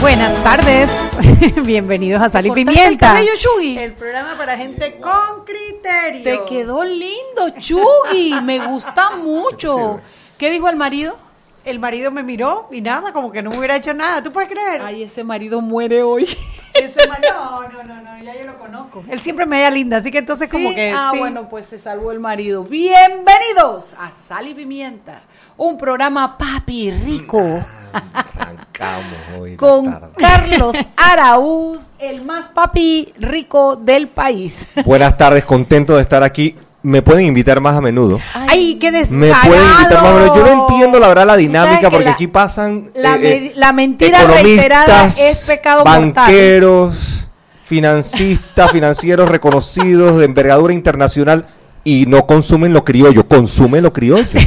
Buenas tardes, bienvenidos a Sal y Pimienta. el cabello, Chugi? El programa para gente con criterio. Te quedó lindo, Chugi. Me gusta mucho. ¿Qué dijo el marido? El marido me miró y nada, como que no me hubiera hecho nada. ¿Tú puedes creer? Ay, ese marido muere hoy. Ese ma- no, no, no, no, ya yo lo conozco. Él siempre me veía linda, así que entonces como Sí, que ah, sí. bueno, pues se salvó el marido. Bienvenidos a Sal y Pimienta, un programa papi rico Arrancamos hoy. con tarde. Carlos Araúz, el más papi rico del país. Buenas tardes, contento de estar aquí. Me pueden invitar más a menudo. Ay, qué Me descarado. pueden invitar más a menudo. Yo no entiendo la verdad la dinámica que porque la- aquí pasan la eh, me- la mentira reiterada es pecado mortal. banqueros, financistas, financieros reconocidos de envergadura internacional y no consumen lo criollo, consumen lo criollo.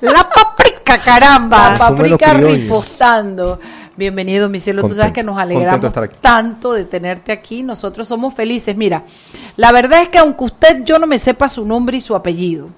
La paprika, caramba. La paprika ripostando. Bienvenido, mi cielo. Tú sabes Contento, que nos contento alegramos tanto de tenerte aquí. Nosotros somos felices. Mira, la verdad es que aunque usted, yo no me sepa su nombre y su apellido,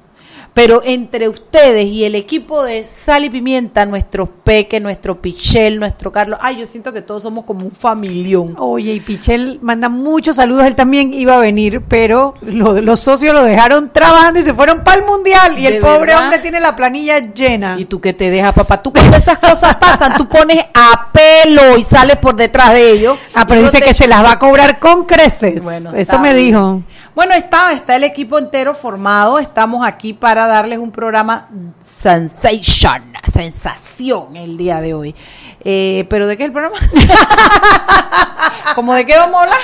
pero entre ustedes y el equipo de Sal y Pimienta, nuestro Peque, nuestro Pichel, nuestro Carlos, ay, yo siento que todos somos como un familión. Oye, y Pichel manda muchos saludos. Él también iba a venir, pero lo- los socios lo dejaron trabajando y se fueron para el mundial. Y ¿De el pobre hombre tiene la planilla llena. ¿Y tú qué te dejas, papá? Tú cuando esas cosas pasan, tú pones a pelo y sales por detrás de ellos. Ah, pero dice que se las va a cobrar con creces. Bueno, Eso me bien. dijo. Bueno, está, está el equipo entero formado. Estamos aquí para darles un programa sensation, sensación el día de hoy. Eh, ¿Pero de qué es el programa? ¿Cómo de qué vamos a hablar?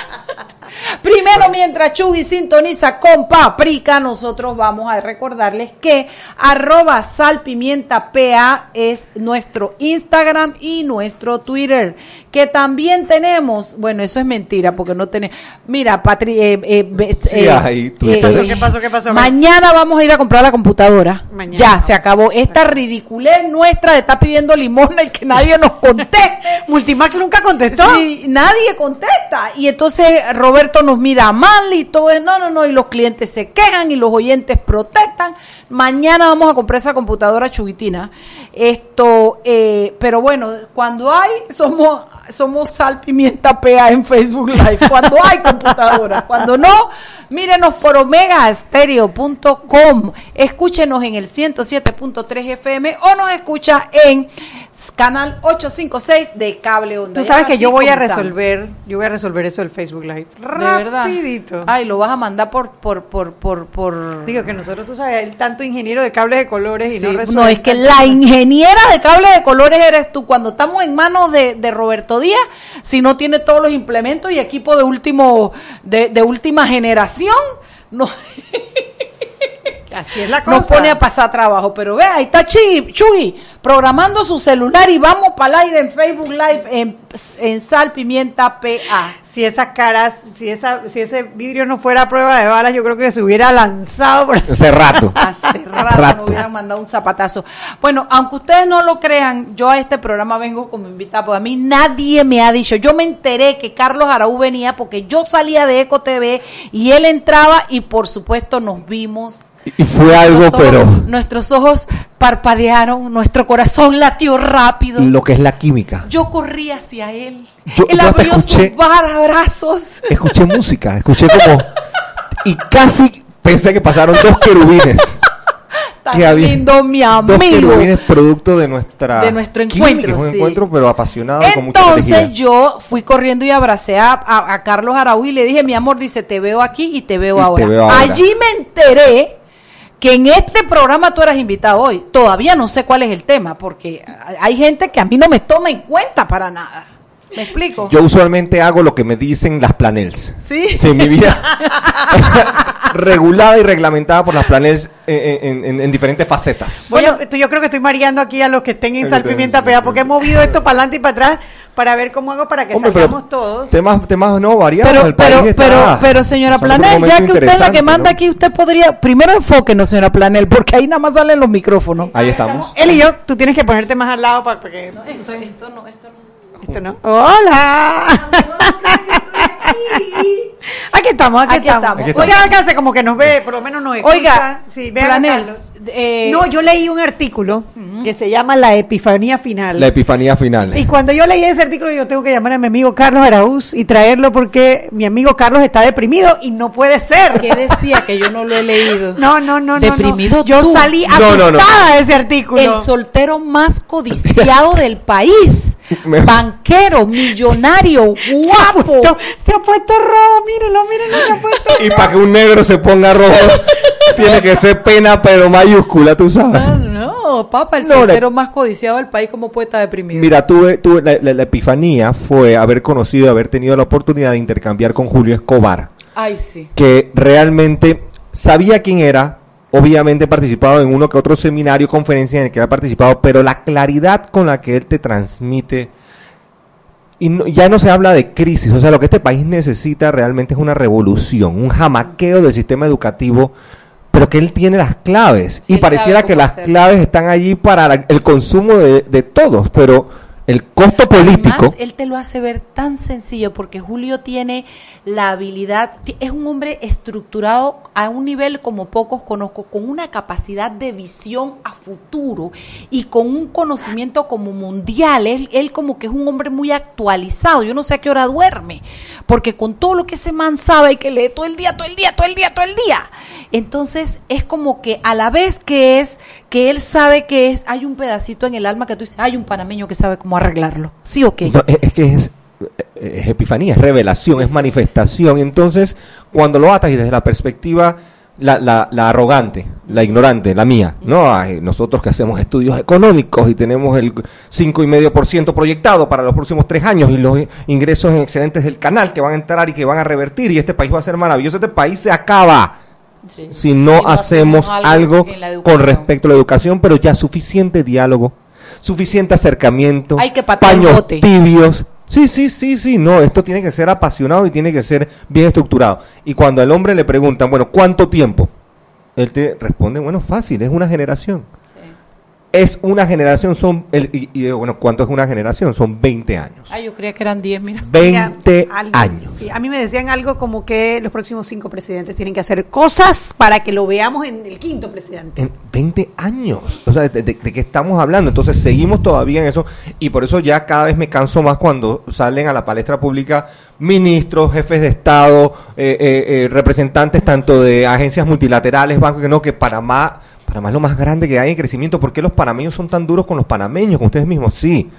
Primero, mientras Chugi sintoniza con Paprika, nosotros vamos a recordarles que arroba salpimientapa es nuestro Instagram y nuestro Twitter. Que también tenemos, bueno, eso es mentira porque no tenemos. Mira, Patri, eh, eh, be- Sí, eh, hay Twitter. ¿Qué pasó? ¿Qué pasó? Mañana vamos a ir a comprar la computadora. Mañana ya, se acabó. Esta ridiculez nuestra de estar pidiendo limosna y que nadie nos conteste. Multimax nunca contestó. Sí, nadie contesta. Y entonces Roberto nos mira mal y todo es, no, no, no, y los clientes se quejan y los oyentes protestan. Mañana vamos a comprar esa computadora chubitina. Esto, eh, pero bueno, cuando hay, somos, somos sal pimienta PA en Facebook Live. Cuando hay computadora, cuando no, mírenos por omegastereo.com. Escúchenos en el 107.3 FM o nos escucha en canal 856 de cable onda. Tú sabes que yo voy a resolver, yo voy a resolver eso del Facebook Live. De verdad. Rapidito. Ay, lo vas a mandar por por por por por Digo que nosotros, tú sabes, el tanto ingeniero de cables de colores y Sí, no no, resuelve es que la ingeniera de cable de colores eres tú. Cuando estamos en manos de, de Roberto Díaz, si no tiene todos los implementos y equipo de último de, de última generación, no, Así es la cosa. nos pone a pasar trabajo. Pero ve, ahí está Chuy, Chuy, programando su celular y vamos para el aire en Facebook Live en, en Sal Pimienta PA. Si esas caras, si esa, si ese vidrio no fuera a prueba de balas, yo creo que se hubiera lanzado por Hace rato. Hace rato, Rato. me hubieran mandado un zapatazo. Bueno, aunque ustedes no lo crean, yo a este programa vengo como invitada, porque a mí nadie me ha dicho. Yo me enteré que Carlos Araú venía porque yo salía de Eco TV y él entraba y por supuesto nos vimos. Y fue algo, ojos- pero Nuestros ojos parpadearon, nuestro corazón latió rápido. lo que es la química. Yo corrí hacia él. Yo- él yo abrió escuché- sus brazos. Escuché música, escuché como... Y casi pensé que pasaron dos querubines. Tan que había lindo, mi Dos amigo. querubines producto de nuestra... De nuestro química, encuentro, Un sí. encuentro, pero apasionado con Entonces energía. yo fui corriendo y abracé a, a- a Carlos Araúz y le dije, mi amor, dice, te veo aquí y te veo, Y te ahora. veo ahora. Allí me enteré que en este programa tú eras invitado hoy. Todavía no sé cuál es el tema, porque hay gente que a mí no me toma en cuenta para nada. ¿Me explico? Yo usualmente hago lo que me dicen las planels. Sí. Sí, mi vida regulada y reglamentada por las planels en, en- en- en diferentes facetas. Bueno, esto yo creo que estoy mareando aquí a los que estén en Sal Pimienta Pea, porque he movido esto para adelante y para atrás para ver cómo hago para que Hombre, salgamos todos. Temas, temas no variados. Pero, el país pero, está pero, señora Planel, ya que usted es la que manda ¿no? aquí, usted podría, primero enfóquenos, señora Planel, porque ahí nada más salen los micrófonos. Ahí estamos. Él y yo, tú tienes que ponerte más al lado para, que... Esto, esto no, esto no. Esto no. ¡Hola! Aquí estamos, aquí, Aquí estamos. estamos. Oiga, acá hace como que nos ve, por lo menos nos escucha. Oiga, sí, vean Planels. Eh, no, yo leí un artículo que se llama La Epifanía Final. La epifanía final. Y cuando yo leí ese artículo, yo tengo que llamar a mi amigo Carlos Araúz y traerlo porque mi amigo Carlos está deprimido y no puede ser. ¿Qué decía? Que yo no lo he leído. No, no, no, no, no. Deprimido Yo tú. salí No, asustada no, no. de ese artículo. El soltero más codiciado del país. Me- Banquero, millonario, se ha, guapo. puesto, se ha puesto rojo, mírenlo, mírenlo, se ha puesto Y para que un negro se ponga rojo, tiene que ser pena, pero mayúscula, tú sabes. No, no, papá, el No, soltero más codiciado del país, ¿cómo puede estar deprimido? Mira, tuve, tuve- la, la- la epifanía fue haber conocido, haber tenido la oportunidad de intercambiar con Julio Escobar, Ay, sí. que realmente sabía quién era, obviamente he participado en uno que otro seminario, conferencia en el que ha participado, pero la claridad con la que él te transmite, y no- ya no se habla de crisis, o sea, lo que este país necesita realmente es una revolución, un jamaqueo del sistema educativo, pero que él tiene las claves, Sí, y pareciera que las claves están allí para la- el consumo de, de todos, pero el costo político... Además, él te lo hace ver tan sencillo porque Julio tiene la habilidad, es un hombre estructurado a un nivel como pocos conozco, con una capacidad de visión a futuro y con un conocimiento como mundial. Él, él como que es un hombre muy actualizado. Yo no sé a qué hora duerme, porque con todo lo que ese man sabe y que lee todo el día, todo el día, todo el día, todo el día. Entonces es como que a la vez que es, que él sabe que es, hay un pedacito en el alma que tú dices, hay un panameño que sabe cómo arreglarlo. ¿Sí o qué? No, es, que es, es epifanía, es revelación, Sí, es sí, manifestación. Entonces, cuando lo atas y desde la perspectiva, la, la, la arrogante, la ignorante, la mía, ¿no? Ay, nosotros que hacemos estudios económicos y tenemos el cinco y medio por ciento proyectado para los próximos tres años y los ingresos en excedentes del canal que van a entrar y que van a revertir y este país va a ser maravilloso, este país se acaba si no, hacemos algo, con respecto a la educación, pero ya suficiente diálogo, suficiente acercamiento, Hay que paños bote. tibios. Sí, sí, sí, sí, no, esto tiene que ser apasionado y tiene que ser bien estructurado. Y cuando al hombre le preguntan, bueno, ¿cuánto tiempo? Él te responde, bueno, fácil, es una generación. Es una generación, son, el, y, y, bueno, ¿cuánto es una generación? Son 20 años. Ay, yo creía que eran 10, mira. 20 Mira, algo- años. sí, a mí me decían algo como que los próximos cinco presidentes tienen que hacer cosas para que lo veamos en el quinto presidente. En 20 años. O sea, ¿de, de- de qué estamos hablando? Entonces, seguimos todavía en eso. Y por eso ya cada vez me canso más cuando salen a la palestra pública ministros, jefes de Estado, eh, eh, eh, representantes tanto de agencias multilaterales, bancos, que no, que Panamá, Panamá es lo más grande que hay en crecimiento. ¿Por qué los panameños son tan duros con los panameños, con ustedes mismos? Sí,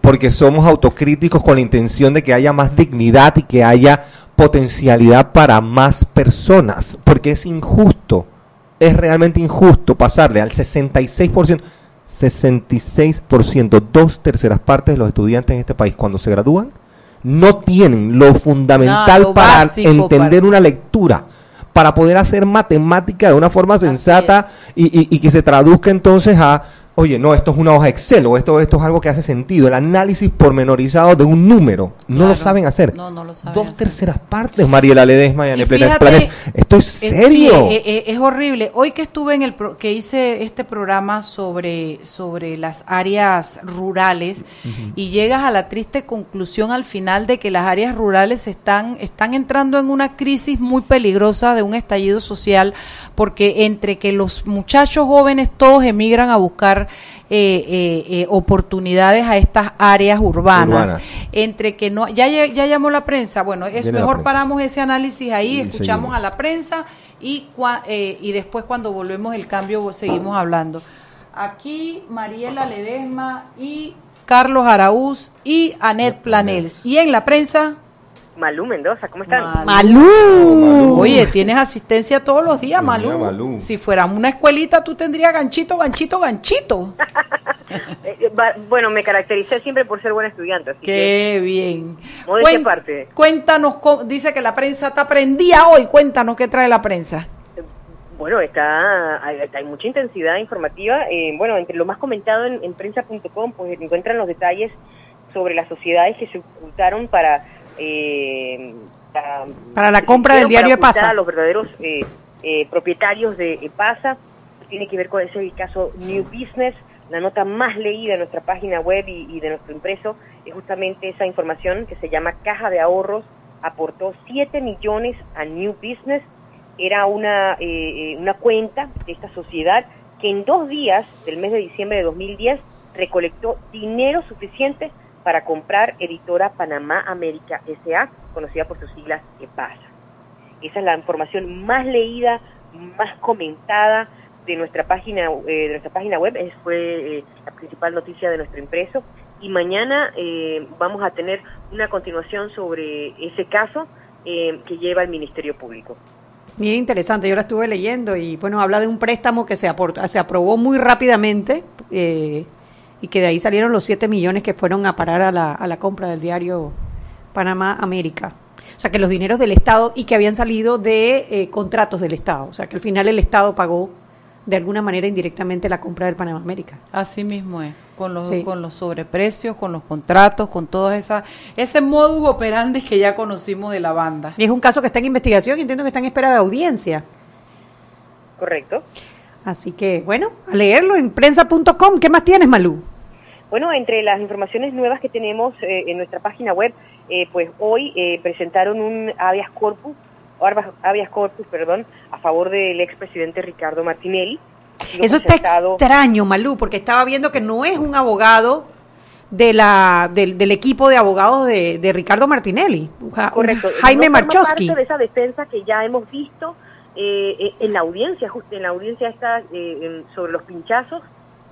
porque somos autocríticos con la intención de que haya más dignidad y que haya potencialidad para más personas, porque es injusto es realmente injusto pasarle al 66%, 66%, dos terceras partes de los estudiantes en este país cuando se gradúan no tienen lo fundamental No, lo para entender para- una lectura, para poder hacer matemática de una forma sensata y, y- y que se traduzca entonces a, oye, no, esto es una hoja Excel o esto, esto es algo que hace sentido, el análisis pormenorizado de un número, no lo saben hacer. No, no lo saben Dos hacer. terceras partes, Mariela Ledesma y Y fíjate. Esto es Eh, serio. sí, eh, eh, es horrible. Hoy que estuve en el pro- que hice este programa sobre sobre las áreas rurales y llegas a la triste conclusión al final de que las áreas rurales están están entrando en una crisis muy peligrosa de un estallido social porque entre que los muchachos jóvenes todos emigran a buscar eh, eh, eh, oportunidades a estas áreas urbanas, Urbanas. entre que no ya ya llamó la prensa bueno es Viene mejor paramos ese análisis ahí Y escuchamos seguimos. a la prensa y, cua- eh, y después cuando volvemos el cambio seguimos hablando. Aquí Mariela Ledesma y Carlos Araúz y Anet Planels. Y en la prensa, Malú Mendoza, ¿cómo están? Malú. Malú. Oye, tienes asistencia todos los días, Malú. Si fuéramos una escuelita, tú tendrías ganchito, ganchito, ganchito. Eh, eh, bueno, me caractericé siempre por ser buena estudiante, así que Qué bien. Modestia aparte. Cuéntanos, cómo- dice que la prensa está prendida hoy. Cuéntanos qué trae la prensa. bueno, está hay, hay mucha intensidad informativa. eh, bueno, entre lo más comentado en, en prensa.com, pues encuentran los detalles sobre las sociedades que se ocultaron para eh, para, Para la compra del diario para ocultar Epasa. a los verdaderos eh, eh, propietarios de Epasa. Tiene que ver con ese caso New Business, la nota más leída en nuestra página web y, y de nuestro impreso es justamente esa información que se llama Caja de Ahorros aportó 7 millones a New Business. Era una, eh, eh, una cuenta de esta sociedad que en dos días del mes de diciembre de 2010 recolectó dinero suficiente para comprar Editora Panamá América SA, conocida por sus siglas EPASA. Esa es la información más leída, más comentada de nuestra página, eh, de nuestra página web, es, fue eh, la principal noticia de nuestro impreso. Y mañana eh, vamos a tener una continuación sobre ese caso eh, que lleva el Ministerio Público. Bien interesante, yo la estuve leyendo y bueno, habla de un préstamo que se, aportó, se aprobó muy rápidamente eh, y que de ahí salieron los 7 millones que fueron a parar a la, a la compra del diario Panamá América. O sea, que los dineros del Estado y que habían salido de eh, contratos del Estado. O sea, que al final el Estado pagó de alguna manera indirectamente la compra del Panamá América. Así mismo es, con los, Sí. con los sobreprecios, con los contratos, con todo esa, ese modus operandi que ya conocimos de la banda. Y es un caso que está en investigación y entiendo que está en espera de audiencia. ¿Correcto? Así que, bueno, a leerlo en prensa.com. ¿Qué más tienes, Malú? Bueno, entre las informaciones nuevas que tenemos eh, en nuestra página web, eh, pues hoy eh, presentaron un habeas corpus, habeas corpus, perdón, a favor del expresidente Ricardo Martinelli. Eso está extraño, Malú, porque estaba viendo que no es un abogado de la, del, del equipo de abogados de, de Ricardo Martinelli, ja- Correcto. Jaime no Marchowski. parte de esa defensa que ya hemos visto eh, eh, en la audiencia, justo en la audiencia esta eh, sobre los pinchazos,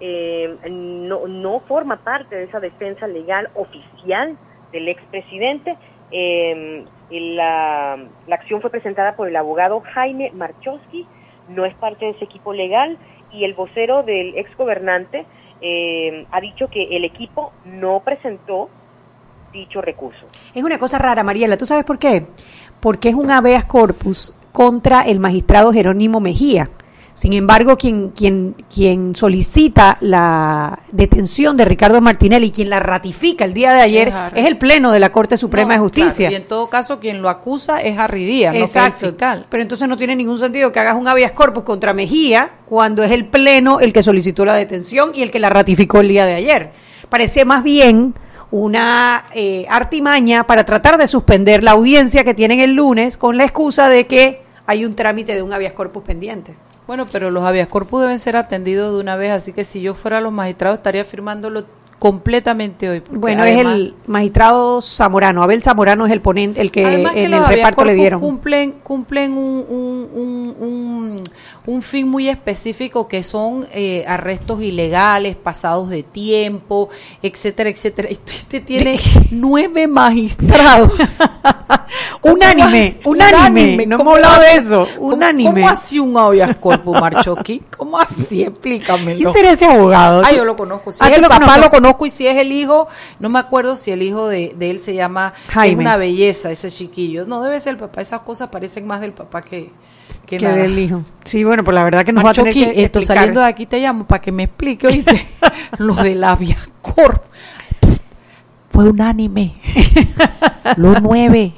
eh, no, no forma parte de esa defensa legal oficial del expresidente. Eh, la, la acción fue presentada por el abogado Jaime Marchowski, no es parte de ese equipo legal y el vocero del exgobernante eh, ha dicho que el equipo no presentó dicho recurso. Es una cosa rara, Mariela. ¿Tú sabes por qué? Porque es un habeas corpus contra el magistrado Jerónimo Mejía. Sin embargo, quien, quien, quien solicita la detención de Ricardo Martinelli, quien la ratifica el día de ayer, Es el Pleno de la Corte Suprema No, de Justicia. claro, y en todo caso, quien lo acusa es Harry Díaz, Exacto. el fiscal. Pero entonces no tiene ningún sentido que hagas un habeas corpus contra Mejía cuando es el Pleno el que solicitó la detención y el que la ratificó el día de ayer. Parece más bien una eh, artimaña para tratar de suspender la audiencia que tienen el lunes con la excusa de que hay un trámite de un habeas corpus pendiente. Bueno, pero los habeas corpus deben ser atendidos de una vez, así que si yo fuera los magistrados estaría firmándolo completamente hoy. Bueno, además- es el magistrado Zamorano, Abel Zamorano es el ponente, el que en los el reparto le dieron. Cumplen, cumplen un, un, un, un, un fin muy específico que son eh, arrestos ilegales, pasados de tiempo, etcétera, etcétera. Y usted tiene nueve magistrados. Unánime, ¿Cómo- unánime. No ¿Cómo hemos hablado de hace- eso. Unánime. ¿Cómo así un habeas corpus, Marchoqui? ¿Cómo así? Explícamelo. ¿Quién sería ese abogado? Ah, yo lo conozco. Si Ah, es ¿tú el lo papá, lo conozco. Y si es el hijo, no me acuerdo si el hijo de, de él se llama. Jaime. Es una belleza ese chiquillo. No debe ser el papá. Esas cosas parecen más del papá que, que, del hijo. Sí, bueno, pues la verdad que nos va a tener Marchoqui, que esto explicar. saliendo de aquí te llamo para que me explique, oíste. lo de la Viacor. Psst, fue unánime. Lo nueve.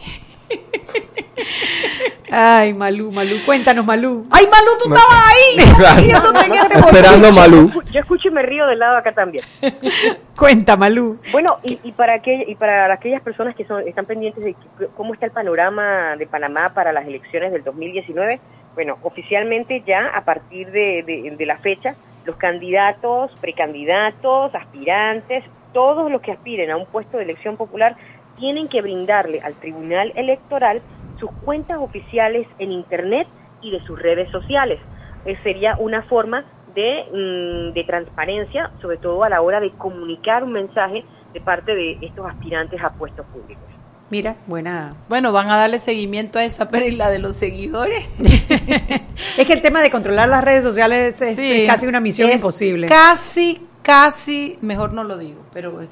Ay, Malú, Malú, cuéntanos, Malú. Ay, Malu, tú estabas ahí. Claro. riéndote en este Esperando. Malú. Yo escucho y me río del lado de acá también. Cuenta, Malú. Bueno, y, y para aquel- y para aquellas personas que son, están pendientes de que- cómo está el panorama de Panamá para las elecciones del 2019, bueno, oficialmente ya a partir de, de- de la fecha, los candidatos, precandidatos, aspirantes, todos los que aspiren a un puesto de elección popular tienen que brindarle al Tribunal Electoral sus cuentas oficiales en Internet y de sus redes sociales. Eh, sería una forma de, mm, de transparencia, sobre todo a la hora de comunicar un mensaje de parte de estos aspirantes a puestos públicos. Mira, buena. Bueno, van a darle seguimiento a esa, pero ¿y la de los seguidores? Es que el tema de controlar las redes sociales es, Sí, es casi una misión es imposible. Casi, casi, mejor no lo digo, pero eh,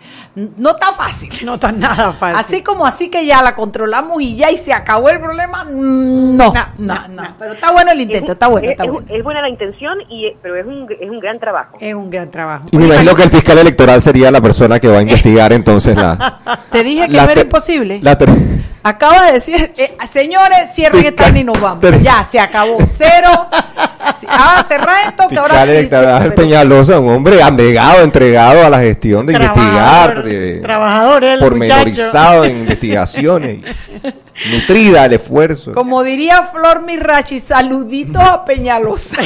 no está fácil. No está nada fácil. Así como así que ya la controlamos y ya y se acabó el problema, mm, no, No, no, no, no. no. Pero está bueno el Es intento, un- está bueno, es, está es- bueno. es buena la intención, y, eh, pero es un, es un gran trabajo. Es un gran trabajo. Y me imagino que el fiscal electoral sería la persona que va a investigar entonces la... Te dije que la no era imposible. La, Acaba de decir, eh, señores, cierren esta y nos vamos. Pero- Ya, se acabó. Cero. Ah, cerrar esto, que ahora Fiscal sí. Peñalosa, un hombre abnegado, entregado a la gestión de investigar, Trabajador, de- trabajador el pormenorizado en investigaciones, nutrida el esfuerzo. Como diría Flor Mirachi, saluditos a Peñalosa.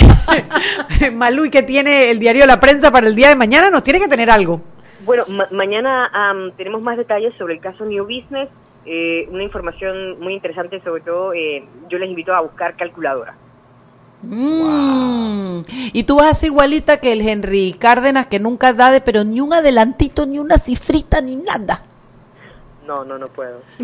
Malú, ¿y qué tiene el diario La Prensa para el día de mañana? Nos tiene que tener algo. Bueno, ma- mañana tenemos más detalles sobre el caso New Business, eh, una información muy interesante, sobre todo eh, yo les invito a buscar calculadora. Mm. Y tú vas así igualita que el Henry Cárdenas, que nunca da de, pero ni un adelantito, ni una cifrita, ni nada. No, no, no puedo.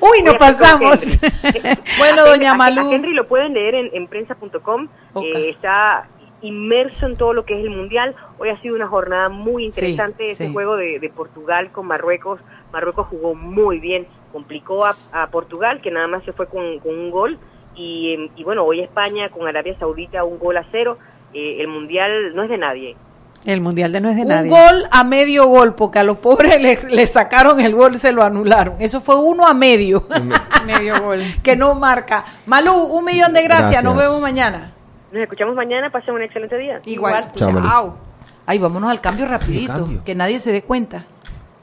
Uy, nos pasamos. Bueno, A- doña a- a Malú. Henry lo pueden leer en, en prensa.com. Eh, está inmerso en todo lo que es el mundial. Hoy ha sido una jornada muy interesante. Sí, sí. juego de, de Portugal con Marruecos. Marruecos jugó muy bien, complicó a, a Portugal, que nada más se fue con, con un gol. Y, y bueno, hoy España con Arabia Saudita un gol a cero. Eh, el mundial no es de nadie. El mundial de no es de Un nadie. gol a medio gol, porque a los pobres les, les sacaron el gol, se lo anularon. Eso fue uno a medio, Medio gol. que no marca. Malú, un millón de gracias, nos vemos mañana. Nos escuchamos mañana. Pasen un excelente día. Igual. Chao, Malú. Chao. Ay, vámonos al cambio rapidito, cambio? que nadie se dé cuenta.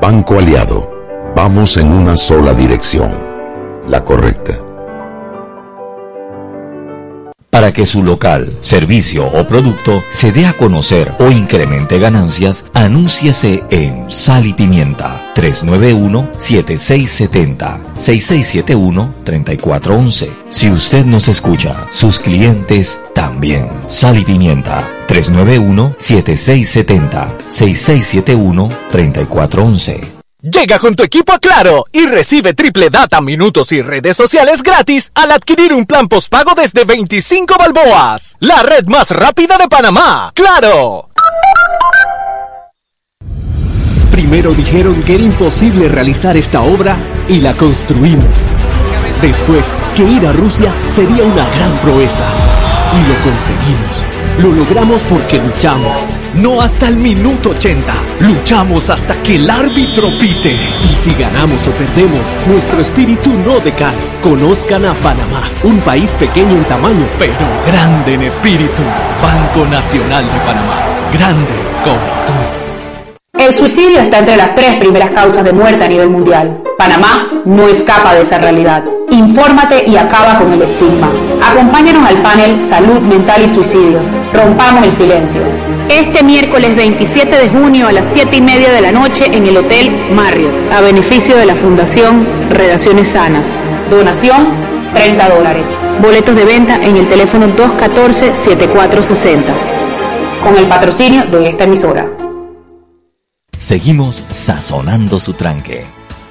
Banco Aliado, vamos en una sola dirección, la correcta. Para que su local, servicio o producto se dé a conocer o incremente ganancias, anúnciese en Sal y Pimienta 391-7670-6671-3411. Si usted nos escucha, sus clientes también. Sal y Pimienta 391-7670-6671-3411. Llega con tu equipo a Claro y recibe triple data, minutos y redes sociales gratis al adquirir un plan postpago desde 25 balboas. La red más rápida de Panamá. ¡Claro! Primero dijeron que era imposible realizar esta obra y la construimos. Después, que ir a Rusia sería una gran proeza. Y lo conseguimos. Lo logramos porque luchamos. No hasta el minuto 80. Luchamos hasta que el árbitro pite. Y si ganamos o perdemos, nuestro espíritu no decae. Conozcan a Panamá, un país pequeño en tamaño, pero grande en espíritu. Banco Nacional de Panamá. Grande como tú. El suicidio está entre las tres primeras causas de muerte a nivel mundial. Panamá no escapa de esa realidad. Infórmate y acaba con el estigma. Acompáñanos al panel Salud Mental y Suicidios. Rompamos el silencio. Este miércoles 27 de junio a las 7 y media de la noche en el Hotel Marriott, a beneficio de la Fundación Relaciones Sanas. Donación 30 dólares. Boletos de venta en el teléfono 214-7460. Con el patrocinio de esta emisora. Seguimos sazonando su tranque.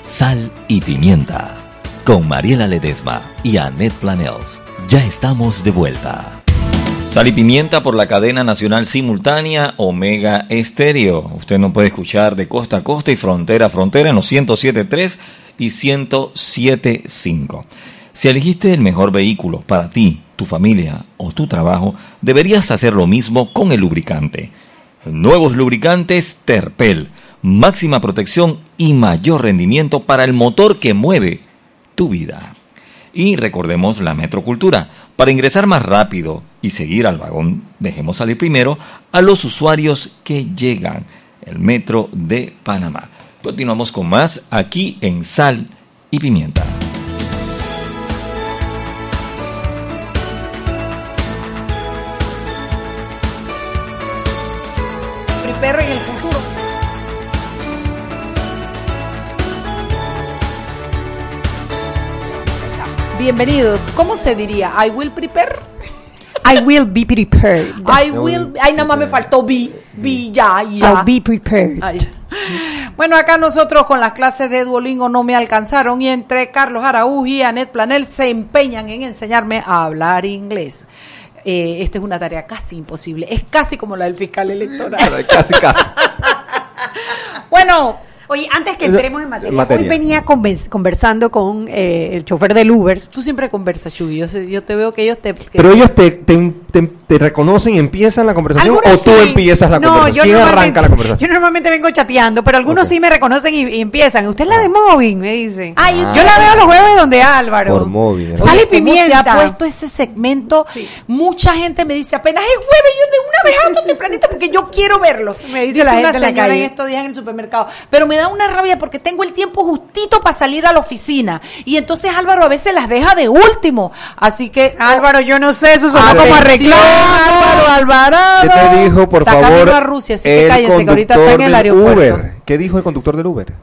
Sal y pimienta. Con Mariela Ledesma y Annette Planels. Ya estamos de vuelta. Sal y pimienta por la cadena nacional simultánea Omega Estéreo. Usted nos puede escuchar de costa a costa y frontera a frontera en los 107.3 y 107.5. Si elegiste el mejor vehículo para ti, tu familia o tu trabajo, deberías hacer lo mismo con el lubricante. Nuevos lubricantes Terpel. Máxima protección y mayor rendimiento para el motor que mueve tu vida. Y recordemos la metrocultura. Para ingresar más rápido y seguir al vagón, dejemos salir primero a los usuarios que llegan. El metro de Panamá. Continuamos con más aquí en Sal y Pimienta. El Bienvenidos. ¿Cómo se diría? I will prepare. I will be prepared. I will. Ay, nada más me faltó be. Be ya, ya. I'll be prepared. Ay. Bueno, acá nosotros con las clases de Duolingo no me alcanzaron y entre Carlos Araúj y Anet Planel se empeñan en enseñarme a hablar inglés. Eh, esta es una tarea casi imposible, es casi como la del fiscal electoral. Casi, casi. bueno, Oye, antes que entremos en materia, hoy venía conven- conversando con eh, el chofer del Uber. tú siempre conversas, Chuy. Yo, sé- yo te veo que ellos te... que- Pero ellos te, te, te- te reconocen y empiezan la conversación Algunos o tú sí. empiezas la No, conversación. yo ¿Quién arranca la conversación? Yo normalmente vengo chateando, pero algunos sí me reconocen y, y empiezan. Usted es la de Móvil, me dicen. Ay, yo la veo los jueves donde Álvaro. Por móvil. ¿no? Sal y Oye, ¿cómo pimienta. se ha puesto ese segmento? Sí. Mucha gente me dice, apenas es jueves, yo de una vez alto tempranito porque yo quiero verlo. Me dice dice la una gente en la señora en estos días en el supermercado. Pero me da una rabia porque tengo el tiempo justito para salir a la oficina. Y entonces Álvaro a veces las deja de último. Así que... Álvaro, yo no sé, eso Atención, como arreglado. Álvaro Alvarado. ¿Qué te dijo, por Está favor? a Rusia, así que cállense, que ahorita está en el aeropuerto. Uber. ¿Qué dijo el conductor del Uber?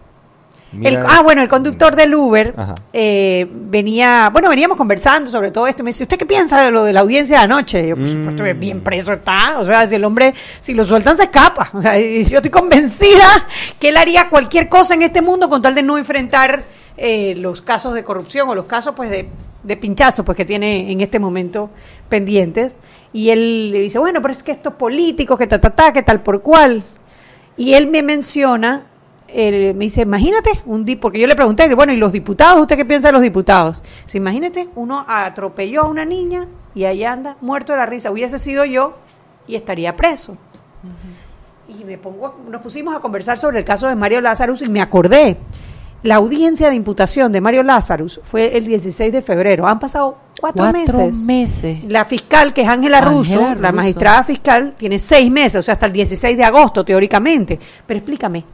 El- ah, bueno, el conductor del Uber eh, venía, bueno, veníamos conversando sobre todo esto. Me dice, ¿usted qué piensa de lo de la audiencia de anoche? Yo, por supuesto, bien preso está. O sea, si el hombre, si lo sueltan, se escapa. O sea, yo estoy convencida que él haría cualquier cosa en este mundo con tal de no enfrentar eh, los casos de corrupción o los casos, pues, de, de pinchazo, pues, que tiene en este momento pendientes. Y él le dice, bueno, pero es que estos políticos, que ta, ta, ta, que tal por cual. Y él me menciona, eh, me dice, imagínate, un di porque yo le pregunté, bueno, ¿y los diputados? ¿Usted qué piensa de los diputados? Dice, imagínate, uno atropelló a una niña y ahí anda, muerto de la risa. Hubiese sido yo y estaría preso. Y me pongo, nos pusimos a conversar sobre el caso de Mario Lazarus y me acordé. La audiencia de imputación de Mario Lazarus fue el 16 de febrero. Han pasado cuatro, Cuatro meses. meses. La fiscal, que es Ángela Russo, la magistrada fiscal, tiene seis meses, o sea, hasta el 16 de agosto, teóricamente. Pero explícame,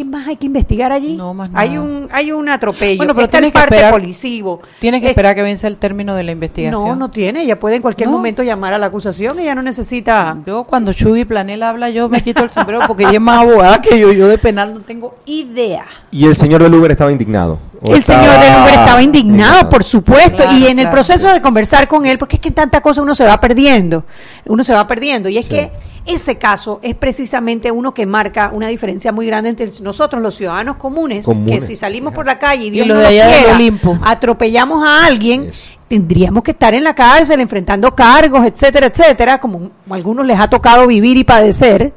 ¿qué más hay que investigar allí? No, más hay nada. un hay un atropello, Bueno, pero está el tienes que parte esperar- policivo. Tienes que Es- esperar que vence el término de la investigación. No, no tiene, ella puede en cualquier No. momento llamar a la acusación, ella no necesita... Yo cuando Chuy Planel habla, yo me quito el sombrero porque ella es más abogada que yo. Yo de penal no tengo idea. Y el señor del Uber estaba indignado. ¿O El señor del Uber estaba indignado, por supuesto, Claro, y en el proceso de conversar con él, porque es que tanta cosa uno se va perdiendo, uno se va perdiendo, y es que ese caso es precisamente uno que marca una diferencia muy grande entre nosotros, los ciudadanos comunes, Comunes, que si salimos por la calle y Dios lo quiera, Olimpo. atropellamos a alguien, tendríamos que estar en la cárcel enfrentando cargos, etcétera, etcétera, como a algunos les ha tocado vivir y padecer,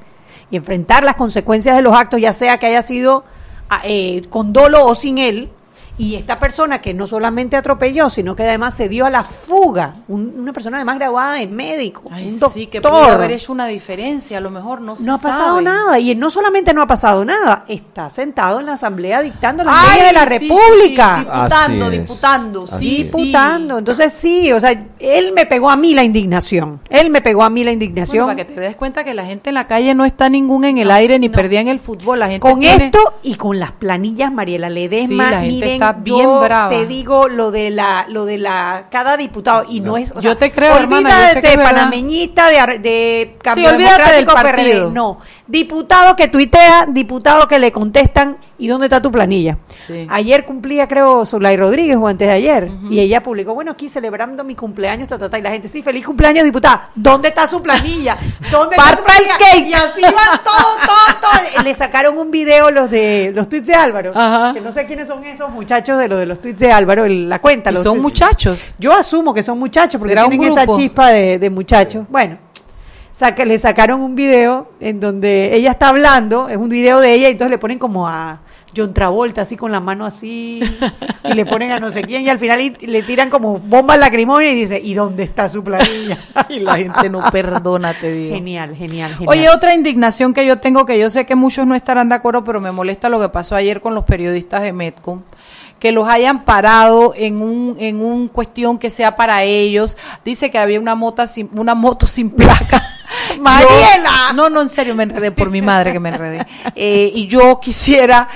y enfrentar las consecuencias de los actos, ya sea que haya sido ah, eh, con dolo o sin él, y esta persona que no solamente atropelló, sino que además se dio a la fuga, un- una persona además graduada de médico, Ay, un doctor. sí, que puede haber hecho una diferencia. A lo mejor no se no ha pasado sabe. nada, y no solamente no ha pasado nada, está sentado en la asamblea dictando las leyes de la sí, República. sí, diputando, Así diputando. Sí, es. sí. Diputando. Entonces sí, o sea, él me pegó a mí la indignación. Él me pegó a mí la Bueno, indignación. para que te des cuenta que la gente en la calle no está ningún en el aire ni perdía en el fútbol. La gente con tiene- esto y con las planillas Mariela Ledesma, Sí, la gente miren, está yo bien brava. te digo lo de la lo de la cada diputado y no, es o Yo sea, te creo, hermana, yo sé olvídate que es verdad. panameñita de, ar- de cambio Sí, olvídate del partido. PRD, no diputado que tuitea diputado que le contestan y dónde está tu planilla Sí. ayer cumplía creo Zulay Rodríguez o antes de ayer y ella publicó bueno aquí celebrando mi cumpleaños ta, ta, ta, y la gente sí feliz cumpleaños diputada dónde está su planilla dónde está su planilla? cake. y así van todo todo todo le sacaron un video los de los tweets de Álvaro Ajá. que no sé quiénes son esos muchachos de los de los tweets de Álvaro el- la cuenta Y los son tweets- muchachos. yo asumo que son muchachos porque ¿Será un tienen esa chispa de, de muchachos. Bueno, saca, le sacaron un video en donde ella está hablando, es un video de ella, y entonces le ponen como a John Travolta, así con la mano así, y le ponen a no sé quién, y al final y- le tiran como bombas lacrimógenas y dice, ¿y dónde está su planilla? Y la gente no perdona, te digo. Genial, genial, genial. Oye, otra indignación que yo tengo, que yo sé que muchos no estarán de acuerdo, pero me molesta lo que pasó ayer con los periodistas de Metcom, que los hayan parado en un en un cuestión que sea para ellos. Dice que había una moto sin, una moto sin placa. ¡Mariela! No, no, en serio, me enredé por mi madre que me enredé. Eh, y yo quisiera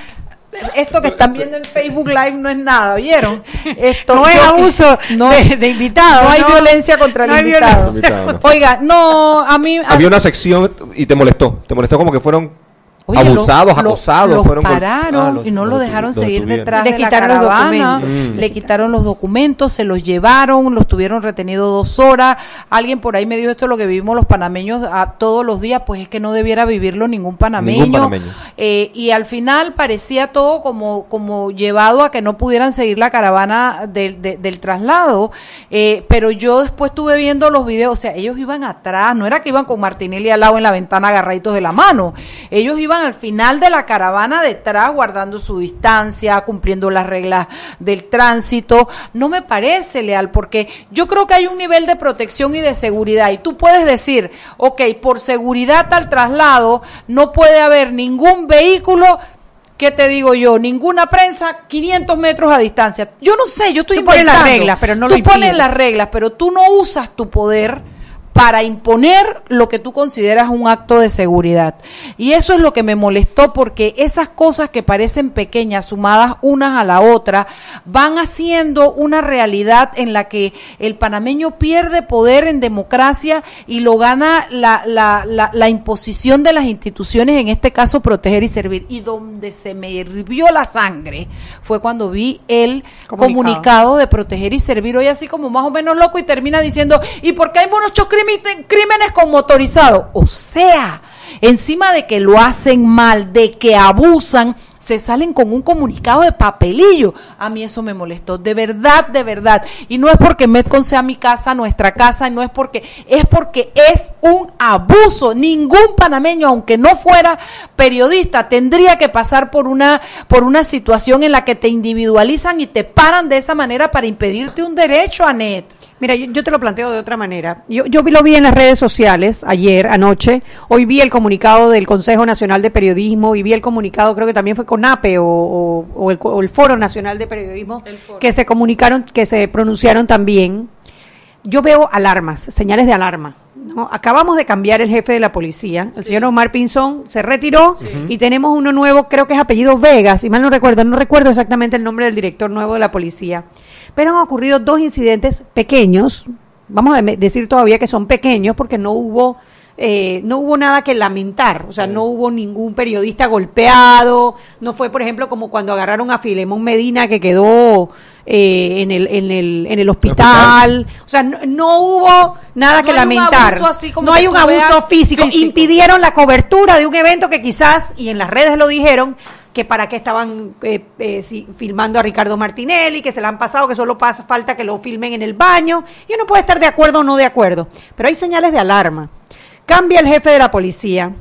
esto que están viendo en Facebook Live no es nada, ¿oyeron? Esto no es abuso no, de, de invitados. no hay violencia contra No el invitado. violencia. Oiga, no, a mí a- Había una sección y te molestó. Te molestó como que fueron Oye, Abusados, lo- acosados, los fueron pararon Ah, los- y no los lo dejaron los seguir detrás Le de la los caravana, documentos. le quitaron los documentos, se los llevaron, los tuvieron retenidos dos horas. Alguien por ahí me dijo esto es lo que vivimos los panameños a, todos los días, pues es que no debiera vivirlo ningún panameño. Ningún panameño. Eh, y al final parecía todo como, como llevado a que no pudieran seguir la caravana del- de- del traslado. Eh, pero yo después estuve viendo los videos, o sea, ellos iban atrás, no era que iban con Martinelli al lado en la ventana agarraditos de la mano. Ellos iban al final de la caravana detrás, guardando su distancia, cumpliendo las reglas del tránsito. No me parece leal, porque yo creo que hay un nivel de protección y de seguridad. Y tú puedes decir, ok, por seguridad al traslado, no puede haber ningún vehículo. ¿Qué te digo yo? Ninguna prensa, 500 metros a distancia. Yo no sé, yo estoy Tú pones las reglas, pero no Tú lo pones las reglas, pero tú no usas tu poder para imponer lo que tú consideras un acto de seguridad. Y eso es lo que me molestó porque esas cosas que parecen pequeñas, sumadas unas a la otra, van haciendo una realidad en la que el panameño pierde poder en democracia y lo gana la, la, la, la imposición de las instituciones, en este caso proteger y servir. Y donde se me hirvió la sangre fue cuando vi el Comunicado. comunicado de proteger y servir hoy así como más o menos loco y termina diciendo, ¿y por qué hay muchos crimi- crímenes con motorizado? O sea, encima de que lo hacen mal, de que abusan, se salen con un comunicado de papelillo. A mí eso me molestó, de verdad, de verdad. Y no es porque Metcon sea mi casa, nuestra casa, no es porque, es porque es un abuso. Ningún panameño, aunque no fuera periodista, tendría que pasar por una, por una situación en la que te individualizan y te paran de esa manera para impedirte un derecho, Anet. Mira, yo, yo te lo planteo de otra manera. Yo, yo lo vi en las redes sociales ayer, anoche. Hoy vi el comunicado del Consejo Nacional de Periodismo y vi el comunicado, creo que también fue CONAPE o, o- o el, o el Foro Nacional de Periodismo, que se comunicaron, que se pronunciaron también. Yo veo alarmas, señales de alarma. ¿no? Acabamos de cambiar el jefe de la policía. El señor Omar Pinzón se retiró y tenemos uno nuevo, creo que es apellido Vegas, si mal no recuerdo, no recuerdo exactamente el nombre del director nuevo de la policía. Pero han ocurrido dos incidentes pequeños, vamos a decir todavía que son pequeños porque no hubo eh, no hubo nada que lamentar, o sea, no hubo ningún periodista golpeado, no fue, por ejemplo, como cuando agarraron a Filemón Medina que quedó eh, en, el, en, el, en el hospital, o sea, no, no hubo nada No que hay un lamentar, abuso así como no hay un abuso físico. físico. impidieron la cobertura de un evento que quizás, y en las redes lo dijeron, que para qué estaban eh, eh, sí, filmando a Ricardo Martinelli, que se le han pasado, que solo pasa falta que lo filmen en el baño, y uno puede estar de acuerdo o no de acuerdo, pero hay señales de alarma. Cambia el jefe de la policía,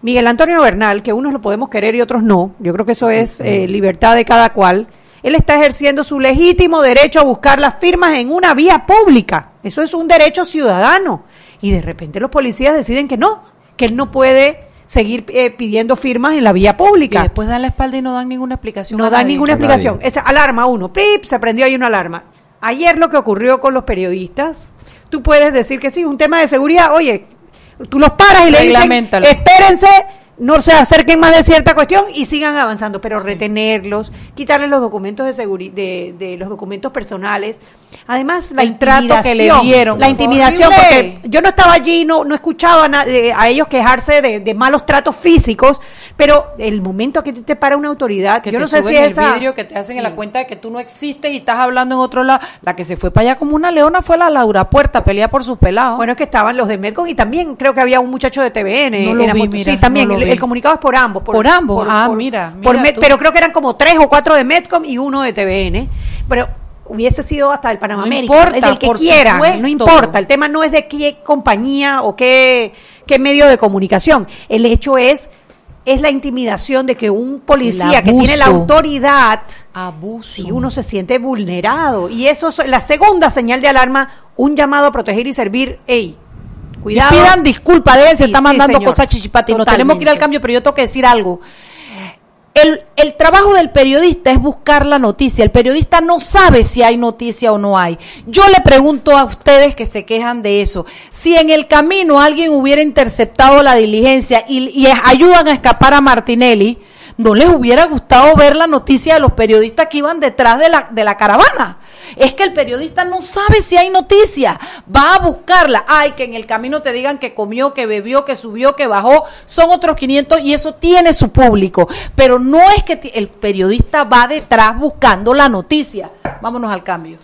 Miguel Antonio Bernal, que unos lo podemos querer y otros no, yo creo que eso es eh, libertad de cada cual, él está ejerciendo su legítimo derecho a buscar las firmas en una vía pública, eso es un derecho ciudadano, y de repente los policías deciden que no, que él no puede seguir eh, pidiendo firmas en la vía Y pública. después dan la espalda y no dan ninguna explicación. No a da nadie. ninguna explicación. Esa alarma uno, ¡prip! se prendió ahí una alarma. Ayer lo que ocurrió con los periodistas, tú puedes decir que sí, un tema de seguridad, oye, tú los paras y le dicen, Reglamentalo. espérense, no se acerquen más de cierta cuestión y sigan avanzando, pero retenerlos, quitarles los documentos de seguridad, de, de los documentos personales. Además, la El trato que le dieron. la intimidación, horrible. porque yo no estaba allí, no, no escuchaba a, ellos quejarse de, de malos tratos físicos, pero el momento que te para una autoridad, que yo te no sé si el esa vidrio, que te hacen en la cuenta de que tú no existes y estás hablando en otro lado. La que se fue para allá como una leona fue la Laura Puerta, pelea por sus pelados. Bueno, es que estaban los de Medcon y también creo que había un muchacho de TVN. No en vi, mira, sí, también. no el, comunicado es por ambos. Por ambos, ah, mira, por mira Med- tú. pero creo que eran como tres o cuatro de Medcom y uno de TVN. Pero hubiese sido hasta el Panamá No América, importa, el del que quiera, supuesto. no importa. El tema no es de qué compañía o qué, qué medio de comunicación. El hecho es es la intimidación de que un policía que tiene la autoridad Abuso. si uno se siente vulnerado. Y eso es la segunda señal de alarma, un llamado a proteger y servir. Ey, cuidado. Y pidan disculpas, deben Sí, se está mandando cosas chichipati. Nos tenemos que ir al cambio, pero yo tengo que decir algo. El, el trabajo del periodista es buscar la noticia. El periodista no sabe si hay noticia o no hay. Yo le pregunto a ustedes que se quejan de eso. Si en el camino alguien hubiera interceptado la diligencia y, y ayudan a escapar a Martinelli, ¿no les hubiera gustado ver la noticia de los periodistas que iban detrás de la, de la caravana? Es que el periodista no sabe si hay noticia. Va a buscarla. Ay, que en el camino te digan que comió, que bebió, que subió, que bajó. Son otros 500 y eso tiene su público. Pero no es que el periodista va detrás buscando la noticia. Vámonos al cambio.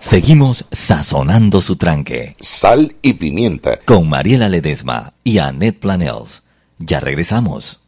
Seguimos sazonando su tranque. Sal y pimienta. Con Mariela Ledesma y Annette Planels. Ya regresamos.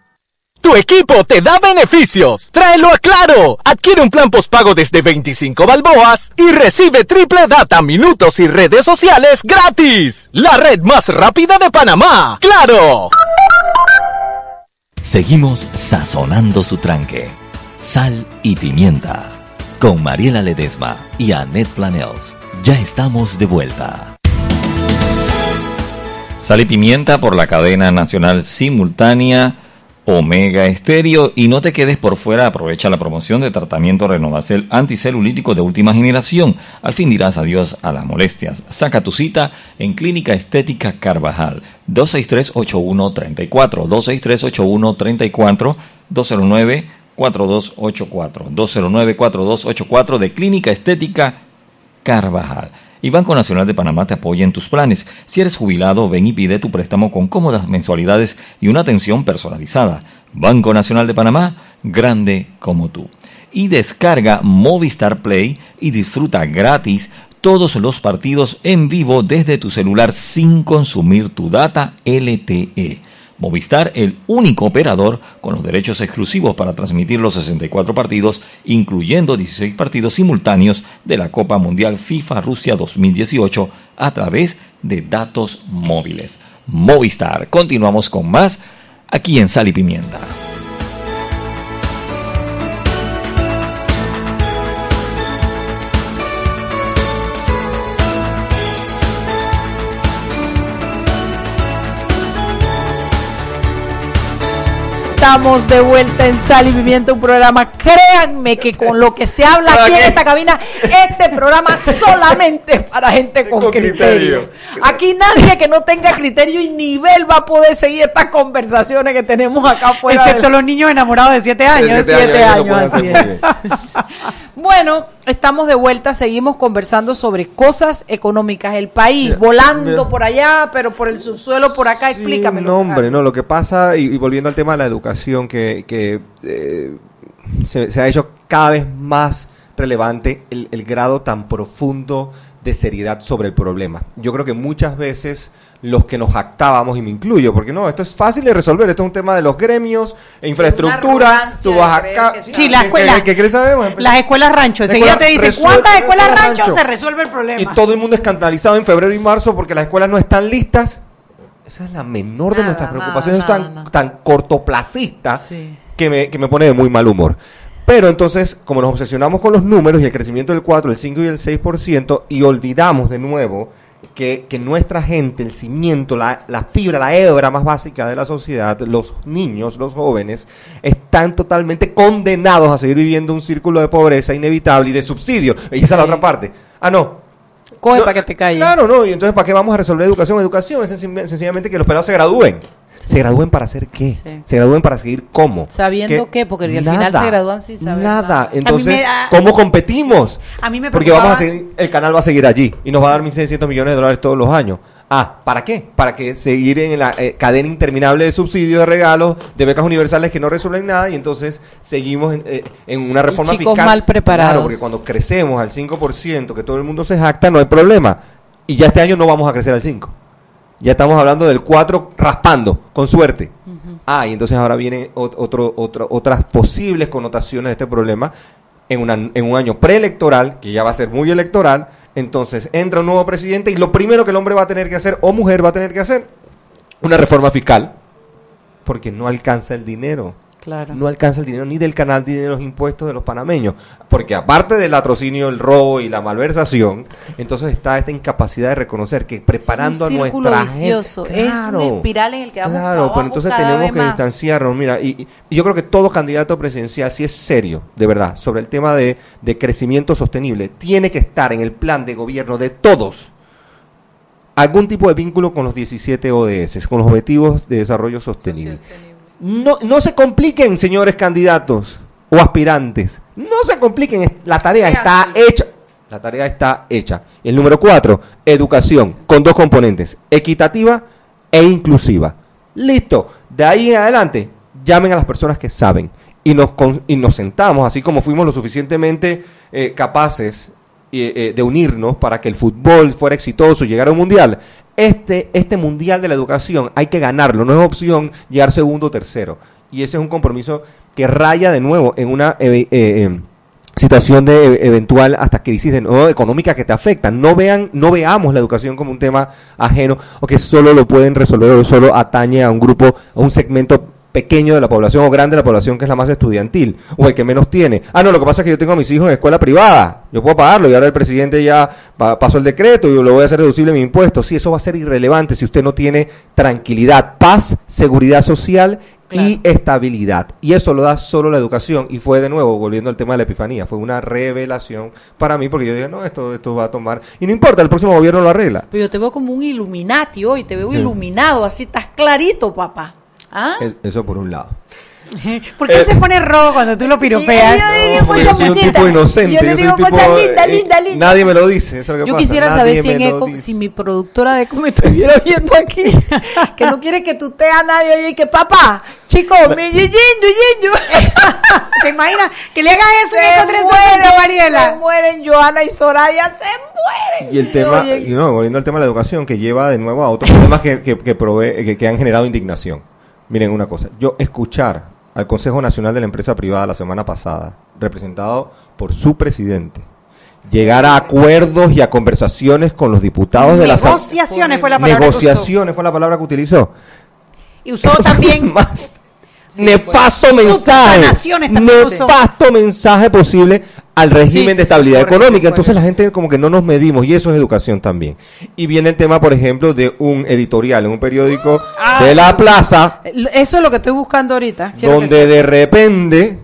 Tu equipo te da beneficios. Tráelo a Claro. Adquiere un plan postpago desde 25 balboas y recibe triple data, minutos y redes sociales gratis. La red más rápida de Panamá. ¡Claro! Seguimos sazonando su tranque. Sal y pimienta. Con Mariela Ledesma y Annette Planels. Ya estamos de vuelta. Sal y pimienta por la cadena nacional simultánea Omega Estéreo. Y no te quedes por fuera, aprovecha la promoción de tratamiento Renovacel anticelulítico de última generación. Al fin dirás adiós a las molestias. Saca tu cita en Clínica Estética Carvajal. 263-8134. 263-8134. 209 4284 209 4284 de Clínica Estética Carvajal. Y Banco Nacional de Panamá te apoya en tus planes. Si eres jubilado, ven y pide tu préstamo con cómodas mensualidades y una atención personalizada. Banco Nacional de Panamá, grande como tú. Y descarga Movistar Play y disfruta gratis todos los partidos en vivo desde tu celular sin consumir tu data LTE. Movistar, el único operador con los derechos exclusivos para transmitir los 64 partidos, incluyendo 16 partidos simultáneos de la Copa Mundial FIFA Rusia 2018 a través de datos móviles. Movistar. Continuamos con más aquí en Sal y Pimienta. Estamos de vuelta en Sal y Pimienta, un programa. Créanme que con lo que se habla aquí en esta cabina, este programa solamente es para gente con, criterio. Aquí nadie que no tenga criterio y nivel va a poder seguir estas conversaciones que tenemos acá afuera. Excepto del- los niños enamorados de 7 años. siete siete años, así es. Bueno, estamos de vuelta, seguimos conversando sobre cosas económicas. El país Mira, volando mira. por allá, pero por el subsuelo por acá. Explícamelo. No, hombre, no, lo que pasa, y, y volviendo al tema de la educación, que, que eh, se, se ha hecho cada vez más relevante el, el grado tan profundo de seriedad sobre el problema. Yo creo que muchas veces los que nos jactábamos, y me incluyo, porque no, esto es fácil de resolver, esto es un tema de los gremios, e infraestructura, tú vas acá... Sí, la ¿qué- escuela. qué- qué quieres saber? Bueno, Las escuelas rancho. La Enseguida te dice, resuelve ¿cuántas la escuelas escuela rancho? rancho? Se resuelve el problema. Y todo el mundo escandalizado en febrero y marzo porque las escuelas no están listas. Esa es la menor de Nada, nuestras nada, preocupaciones, es nada, tan, tan cortoplacista Sí. que, me, que me pone de muy mal humor. Pero entonces, como nos obsesionamos con los números y el crecimiento del 4, el 5 y el 6%, y olvidamos de nuevo que, que nuestra gente, el cimiento, la, la fibra, la hebra más básica de la sociedad, los niños, los jóvenes, están totalmente condenados a seguir viviendo un círculo de pobreza inevitable y de subsidio. Y esa es la otra parte. Ah, no, Coge no, para que te calles. Claro, no, y entonces ¿para qué vamos a resolver educación? Educación es sencillamente que los pelados se gradúen. ¿Se gradúen para hacer qué? Sí. ¿Se gradúen para seguir cómo? ¿Sabiendo qué? Porque al final se gradúan sin saber Nada. nada. Entonces, da- ¿cómo competimos? A mí me Porque vamos a seguir, el canal va a seguir allí y nos va a dar 1.600 millones de dólares todos los años. Ah, ¿para qué? Para que seguir en la eh, cadena interminable de subsidios, de regalos, de becas universales que no resuelven nada y entonces seguimos en, eh, en una reforma chicos fiscal. mal preparados. Claro, porque cuando crecemos al 5%, que todo el mundo se jacta, no hay problema. Y ya este año no vamos a crecer al 5. Ya estamos hablando del 4 raspando, con suerte. Ah, y entonces ahora vienen ot- otro, otro, otras posibles connotaciones de este problema en, una- en un año preelectoral, que ya va a ser muy electoral. Entonces entra un nuevo presidente y lo primero que el hombre va a tener que hacer, o mujer va a tener que hacer, una reforma fiscal. Porque no alcanza el dinero. Claro. No alcanza el dinero ni del canal ni de los impuestos de los panameños. Porque aparte del latrocinio, el robo y la malversación, entonces está esta incapacidad de reconocer que preparando un a nuestra gente- vicioso. Es una espiral en el que vamos Claro, abajo pero entonces cada tenemos vez que más. distanciarnos. Mira, y, y yo creo que todo candidato presidencial, si es serio, de verdad, sobre el tema de, de crecimiento sostenible, tiene que estar en el plan de gobierno de todos algún tipo de vínculo con los 17 ODS, con los Objetivos de Desarrollo Sostenible. No, no se compliquen, señores candidatos o aspirantes. No se compliquen, la tarea está hecha. La tarea está hecha. El número cuatro, educación, con dos componentes, equitativa e inclusiva. Listo. De ahí en adelante, llamen a las personas que saben y nos, con- y nos sentamos, así como fuimos lo suficientemente eh, capaces eh, eh, de unirnos para que el fútbol fuera exitoso y llegara a un mundial. Este, este mundial de la educación hay que ganarlo, no es opción llegar segundo o tercero. Y ese es un compromiso que raya de nuevo en una eh, eh, eh, situación de e- eventual hasta crisis de nuevo económica que te afecta. No vean, no veamos la educación como un tema ajeno o que solo lo pueden resolver o solo atañe a un grupo, a un segmento pequeño de la población o grande de la población que es la más estudiantil o el que menos tiene. Ah, no, lo que pasa es que yo tengo a mis hijos en escuela privada. Yo puedo pagarlo y ahora el presidente ya pa- pasó el decreto y lo voy a hacer deducible mi impuesto. Sí, eso va a ser irrelevante si usted no tiene tranquilidad, paz, seguridad social y estabilidad. Y eso lo da solo la educación. Y fue de nuevo, volviendo al tema de la epifanía, fue una revelación para mí porque yo dije, no, esto, esto va a tomar. Y no importa, el próximo gobierno lo arregla. Pero yo te veo como un Illuminati hoy, te veo Sí. iluminado, así estás clarito, papá. ¿Ah? Es- eso por un lado. ¿Por qué él se pone rojo cuando tú lo piropeas? No, porque yo soy un tipo inocente. Yo le soy digo un tipo, cosas lindas, eh, lindas, lindas. Nadie me lo dice. eso es lo que Yo pasa, quisiera nadie saber si en Eco, si mi productora de Eco me estuviera viendo aquí, que no quiere que tú te a nadie, oye, que papá, chico, mi yiyin, yiyin, ¿Te imaginas que le hagas eso en se Eco 360, mueren, se Mariela? mueren Joana y Soraya, se mueren. Y el tema, Oye, y no, volviendo al tema de la educación, que lleva de nuevo a otros problemas que, que, que provee- que- que han generado indignación. Miren una cosa, yo escuchar al Consejo Nacional de la Empresa Privada la semana pasada, representado por su presidente, llegar a acuerdos y a conversaciones con los diputados de la Asamblea. Negociaciones fue la palabra que usó. Negociaciones fue la palabra que utilizó. Y usó también más nefasto fue. mensaje, nefasto mensaje posible al régimen Sí, sí, de estabilidad sí, correcto, económica. Entonces la gente como que no nos medimos y eso es educación también. Y viene el tema, por ejemplo, de un editorial en un periódico Ah. de la plaza Eso es lo que estoy buscando ahorita. Quiero donde de repente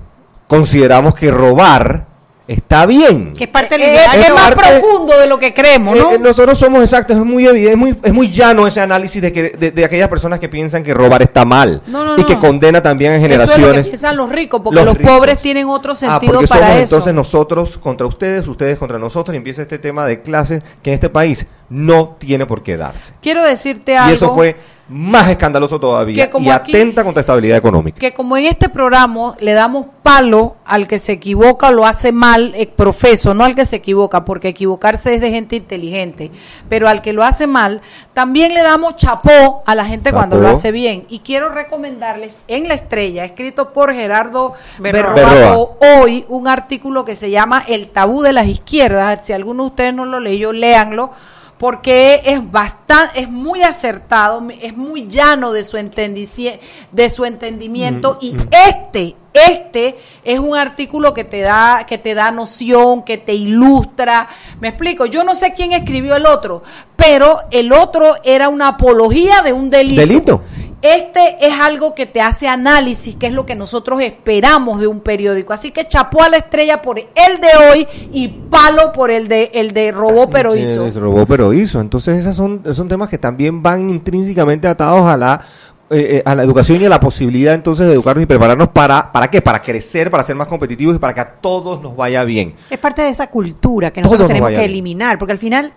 consideramos que robar está bien. Que es parte del Eh, ideal. es Es más parte- profundo de lo que creemos, ¿no? Eh, eh, nosotros somos exactos, es muy evidente, es muy, es muy llano ese análisis de, que, de, de aquellas personas que piensan que robar está mal No, no, y que condena también a Eso es lo que generaciones. piensan los ricos, porque Los los, ricos. pobres tienen otro Ah, sentido porque para somos eso. entonces nosotros contra ustedes, ustedes contra nosotros, y empieza este tema de clases que en este país no tiene por qué darse. Quiero decirte algo. Y eso fue más escandaloso todavía y aquí- atenta contra estabilidad económica. que como en este programa le damos palo al que se equivoca o lo hace mal, eh, profeso, no al que se equivoca, porque equivocarse es de gente inteligente, pero al que lo hace mal, también le damos chapó a la gente cuando lo hace bien. Y quiero recomendarles en La Estrella, escrito por Gerardo Berroa. Berroa, hoy un artículo que se llama El tabú de las izquierdas. Si alguno de ustedes no lo leyó, léanlo porque es bastante, es muy acertado, es muy llano de su, entendici- de su entendimiento y este, este es un artículo que te da, que te da noción, que te ilustra. Me explico, yo no sé quién escribió el otro, pero el otro era una apología de un delito. ¿Delito? Este es algo que te hace análisis, que es lo que nosotros esperamos de un periódico. Así que chapó a la estrella por el de hoy y palo por el de el de robó pero Sí, hizo. robó pero hizo. Entonces esos son, son temas que también van intrínsecamente atados a la eh, eh, a la educación y a la posibilidad entonces de educarnos y prepararnos para para qué para crecer para ser más competitivos y para que a todos nos vaya bien Es parte de esa cultura que Todos nosotros nos tenemos que eliminar, porque al final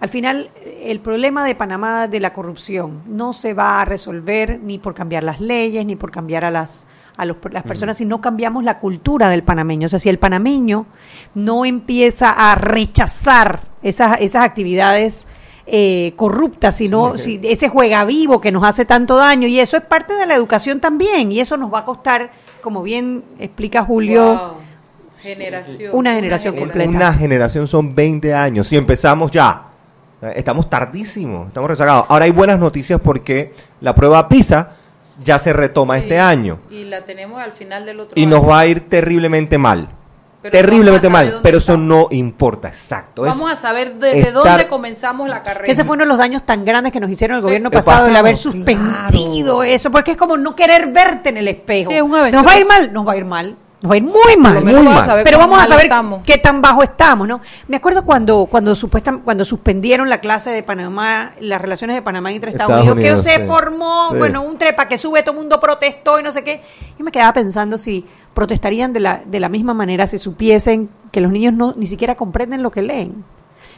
Al final, el problema de Panamá de la corrupción no se va a resolver ni por cambiar las leyes, ni por cambiar a las a los- las personas si no cambiamos la cultura del panameño. O sea, si el panameño no empieza a rechazar esas, esas actividades eh, corruptas, sino si ese juega vivo que nos hace tanto daño, y eso es parte de la educación también, y eso nos va a costar, como bien explica Julio, Wow. Generación. Una generación completa. Una generación son 20 años. Si empezamos ya, estamos tardísimos, estamos rezagados. Ahora hay buenas noticias porque la prueba PISA ya se retoma Sí. este año Y la tenemos al final del otro y año. nos va a ir terriblemente mal. Pero terriblemente mal, pero eso no importa, exacto. es Vamos a saber desde estar- dónde comenzamos la carrera. que ese fue uno de los daños tan grandes que nos hicieron el gobierno pasado, el haber suspendido eso, porque es como no querer verte en el espejo. Sí, es un nos va a ir mal, nos va a ir mal. Nos va a ir muy mal, muy mal. pero vamos a saber estamos. qué tan bajo estamos, ¿no? Me acuerdo cuando cuando supuesta, cuando suspendieron la clase de Panamá, las relaciones de Panamá entre Estados, Estados Unidos, Unidos, que se sí. formó, Sí. bueno, un trepa que sube, todo el mundo protestó y no sé qué. Y me quedaba pensando si protestarían de la de la misma manera si supiesen que los niños no ni siquiera comprenden lo que leen.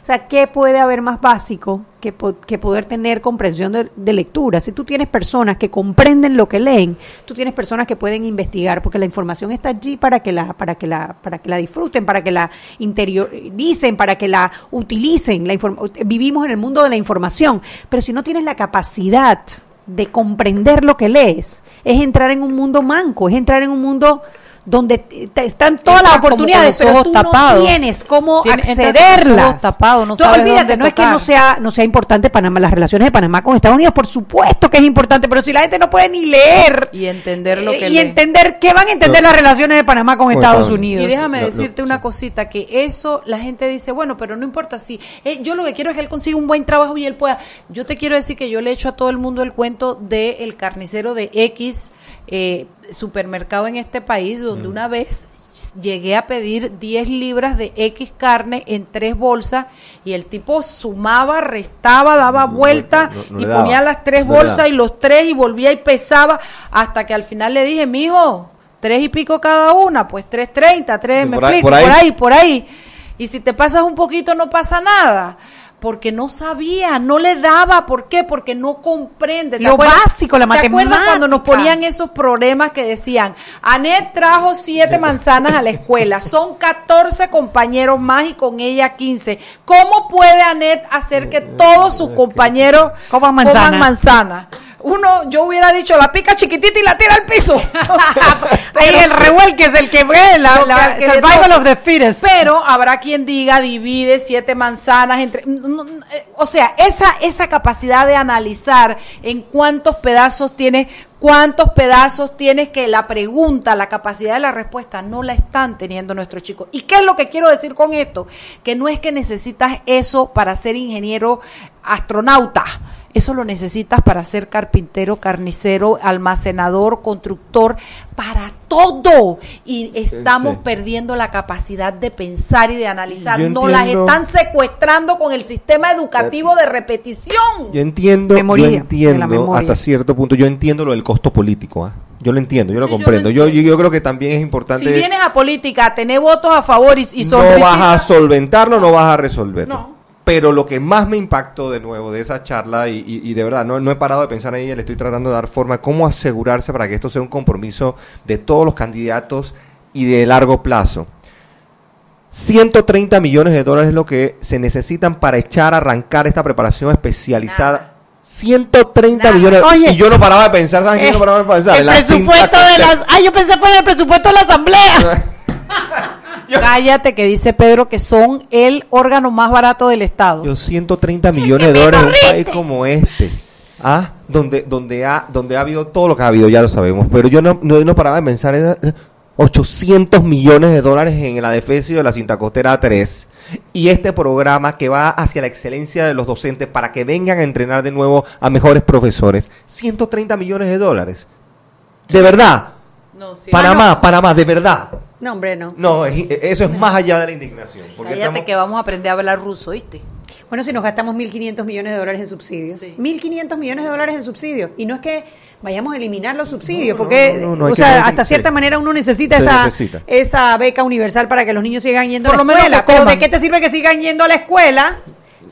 O sea, ¿qué puede haber más básico que, que poder tener comprensión de, lectura? Si tú tienes personas que comprenden lo que leen, tú tienes personas que pueden investigar, porque la información está allí para que la, para que la, para que la disfruten, para que la interioricen, para que la utilicen. La vivimos en el mundo de la información, pero si no tienes la capacidad de comprender lo que lees, es entrar en un mundo manco, es entrar en un mundo donde te- están todas las Entras oportunidades, pero tú tapados. no tienes cómo los accederlas. ojos tapados, no sabes olvídate, dónde no es que no sea, no sea importante Panamá, las relaciones de Panamá con Estados Unidos, por supuesto que es importante, pero si la gente no puede ni leer Y entender lo eh, que y lee. entender qué van a entender Lo- las relaciones de Panamá con Con Estados Estados Unidos. Y déjame Lo- lo- decirte una cosita, que eso la gente dice, bueno, pero no importa si eh, yo lo que quiero es que él consiga un buen trabajo y él pueda. Yo te quiero decir que yo le he hecho a todo el mundo el cuento de el carnicero de X eh, supermercado en este país, donde una vez llegué a pedir 10 libras de X carne en tres bolsas y el tipo sumaba, restaba, daba No, vuelta no, no le y daba. ponía las tres bolsas y los tres y volvía y pesaba hasta que al final le dije, mijo, tres y pico cada una, pues tres treinta, tres, me por explico, por ahí, por ahí. Y si te pasas un poquito no pasa nada. Porque no sabía, no le daba. ¿Por qué? Porque no comprende. ¿Te Lo acuerdas- básico, la ¿Te acuerdas cuando nos matemática? ponían esos problemas que decían, Anet trajo siete manzanas a la escuela, son 14 compañeros más y con ella 15. ¿Cómo puede Anet hacer que todos sus compañeros Coman manzana. coman manzana? Uno, yo hubiera dicho, la pica chiquitita y la tira al piso. Ahí el revuelque es el que ve la, que survival of the fittest. Pero habrá quien diga, divide siete manzanas entre... eh, O sea, esa, esa capacidad de analizar en cuántos pedazos tienes, cuántos pedazos tienes que la pregunta, la capacidad de la respuesta, no la están teniendo nuestros chicos. ¿Y qué es lo que quiero decir con esto? Que no es que necesitas eso para ser ingeniero astronauta. Eso lo necesitas para ser carpintero, carnicero, almacenador, constructor, para todo. Y estamos sí. perdiendo la capacidad de pensar y de analizar. Yo Nos las entiendo- están secuestrando con el sistema educativo de repetición. Yo entiendo, Memoria, yo entiendo memoria. hasta cierto punto, yo entiendo lo del costo político, ¿ah? Yo lo entiendo, yo lo Sí, yo lo comprendo. Yo, yo, creo que también es importante. Si vienes a política a tener votos a favor y, y no vas a solventarlo, no vas a resolverlo. No. Pero lo que más me impactó de nuevo de esa charla, y, y- y de verdad no, no he parado de pensar en ella, le estoy tratando de dar forma, cómo asegurarse para que esto sea un compromiso de todos los candidatos y de largo plazo. 130 millones de dólares es lo que se necesitan para echar a arrancar esta preparación especializada. 130 Nada. millones. Oye. y yo no paraba de pensar, ¿sabes qué? Eh, no paraba de pensar? el En la presupuesto de las... Ay, yo pensé en el presupuesto de la asamblea. cállate que dice Pedro que son el órgano más barato del Estado. Yo 130 millones de dólares en un país como este. Ah, donde, donde, ha, donde ha habido todo lo que ha habido, ya lo sabemos. Pero yo no, no, no paraba de pensar en eh, 800 millones de dólares en la defensa de la cinta costera 3. Y este programa que va hacia la excelencia de los docentes para que vengan a entrenar de nuevo a mejores profesores. 130 millones de dólares. De verdad. No, sí. Panamá, Panamá, de verdad. No, hombre, no. No, es- eso es más allá de la indignación. Porque Cállate estamos- que vamos a aprender a hablar ruso, ¿viste? Bueno, si nos gastamos 1.500 millones de dólares en subsidios. Sí. 1.500 millones de dólares en subsidios. Y no es que vayamos a eliminar los subsidios, No, porque, no, no, no, hay o sea, hasta sí. cierta manera uno necesita esa, necesita. esa beca universal para que los niños sigan yendo Por a lo la menos escuela. que Pero ¿de qué te sirve que sigan yendo a la escuela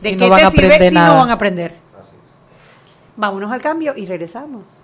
¿De Si qué no van te sirve si nada. no van a aprender? Vámonos al cambio y regresamos.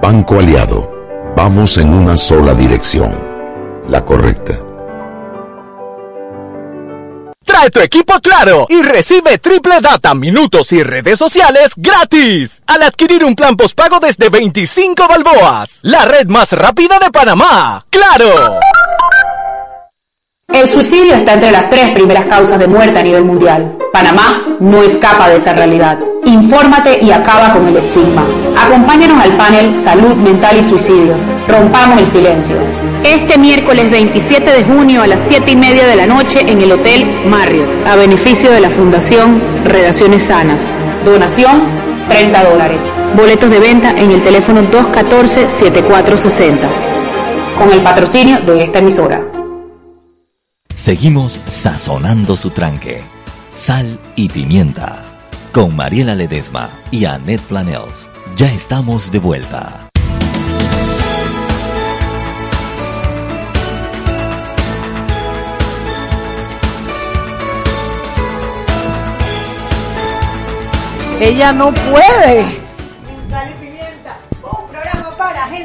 Banco Aliado, vamos en una sola dirección, la correcta. Trae tu equipo Claro y recibe triple data, minutos y redes sociales gratis al adquirir un plan postpago desde 25 balboas. La red más rápida de Panamá. ¡Claro! El suicidio está entre las tres primeras causas de muerte a nivel mundial. Panamá no escapa de esa realidad. Infórmate y acaba con el estigma. Acompáñanos al panel Salud Mental y Suicidios. Rompamos el silencio. Este miércoles 27 de junio a las 7 y media de la noche en el Hotel Marriott, a beneficio de la Fundación Relaciones Sanas. Donación 30 dólares. Boletos de venta en el teléfono 214-7460. Con el patrocinio de esta emisora. Seguimos sazonando su tranque. Sal y pimienta. Con Mariela Ledesma y Annette Planels. Ya estamos de vuelta. Ella no puede.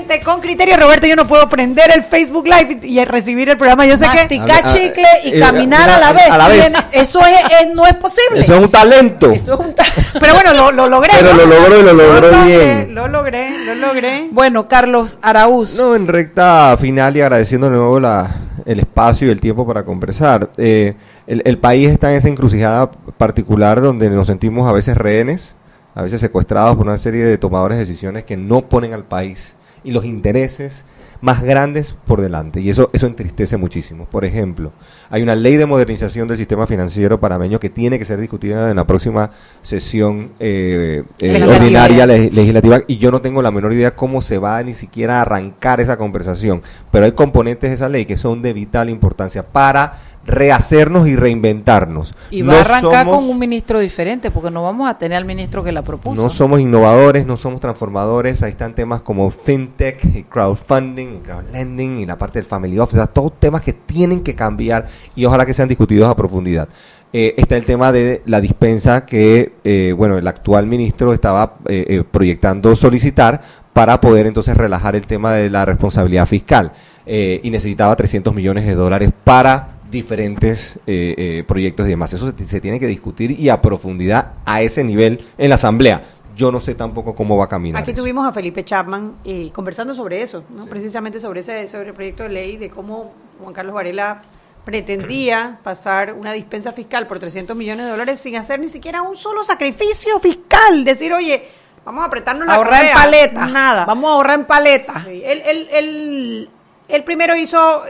Gente con criterio. Roberto, yo no puedo prender el Facebook Live y, y recibir el programa. Yo sé que Masticar a- chicle y eh, caminar a la vez. a la vez. Tiene- Eso es, es- no es posible. Eso es un talento. Eso es un ta- Pero bueno, lo, lo logré. Pero ¿no? lo logró y lo logró logré, bien. Lo logré, lo logré. Bueno, Carlos Araúz. No, en recta final y agradeciendo de nuevo la, el espacio y el tiempo para conversar. Eh, el, el país está en esa encrucijada particular donde nos sentimos a veces rehenes, a veces secuestrados por una serie de tomadores de decisiones que no ponen al país y los intereses más grandes por delante. Y eso, eso entristece muchísimo. Por ejemplo, hay una ley de modernización del sistema financiero panameño que tiene que ser discutida en la próxima sesión eh, eh, Legislativa. ordinaria le- legislativa y yo no tengo la menor idea cómo se va ni siquiera a arrancar esa conversación. Pero hay componentes de esa ley que son de vital importancia para rehacernos y reinventarnos. Y va No a arrancar somos- con un ministro diferente, porque no vamos a tener al ministro que la propuso. no somos innovadores, no somos transformadores. Ahí están temas como fintech y crowdfunding y crowdlending y la parte del family office. o sea, todos temas que tienen que cambiar y ojalá que sean discutidos a profundidad. Eh, está el tema de la dispensa que, eh, bueno, el actual ministro estaba eh, eh, proyectando solicitar para poder entonces relajar el tema de la responsabilidad fiscal. Eh, y necesitaba 300 millones de dólares para diferentes eh, eh, proyectos y demás. Eso se, se tiene que discutir y a profundidad a ese nivel en la Asamblea. Yo no sé tampoco cómo va a caminar. Aquí eso. tuvimos a Felipe Chapman eh, conversando sobre eso, ¿no? precisamente sobre ese sobre el proyecto de ley de cómo Juan Carlos Varela pretendía pasar una dispensa fiscal por 300 millones de dólares sin hacer ni siquiera un solo sacrificio fiscal. Decir, oye, vamos a apretarnos la ahorrar en paleta. Nada. Vamos a ahorrar en paleta. Sí, él, él- él- él primero hizo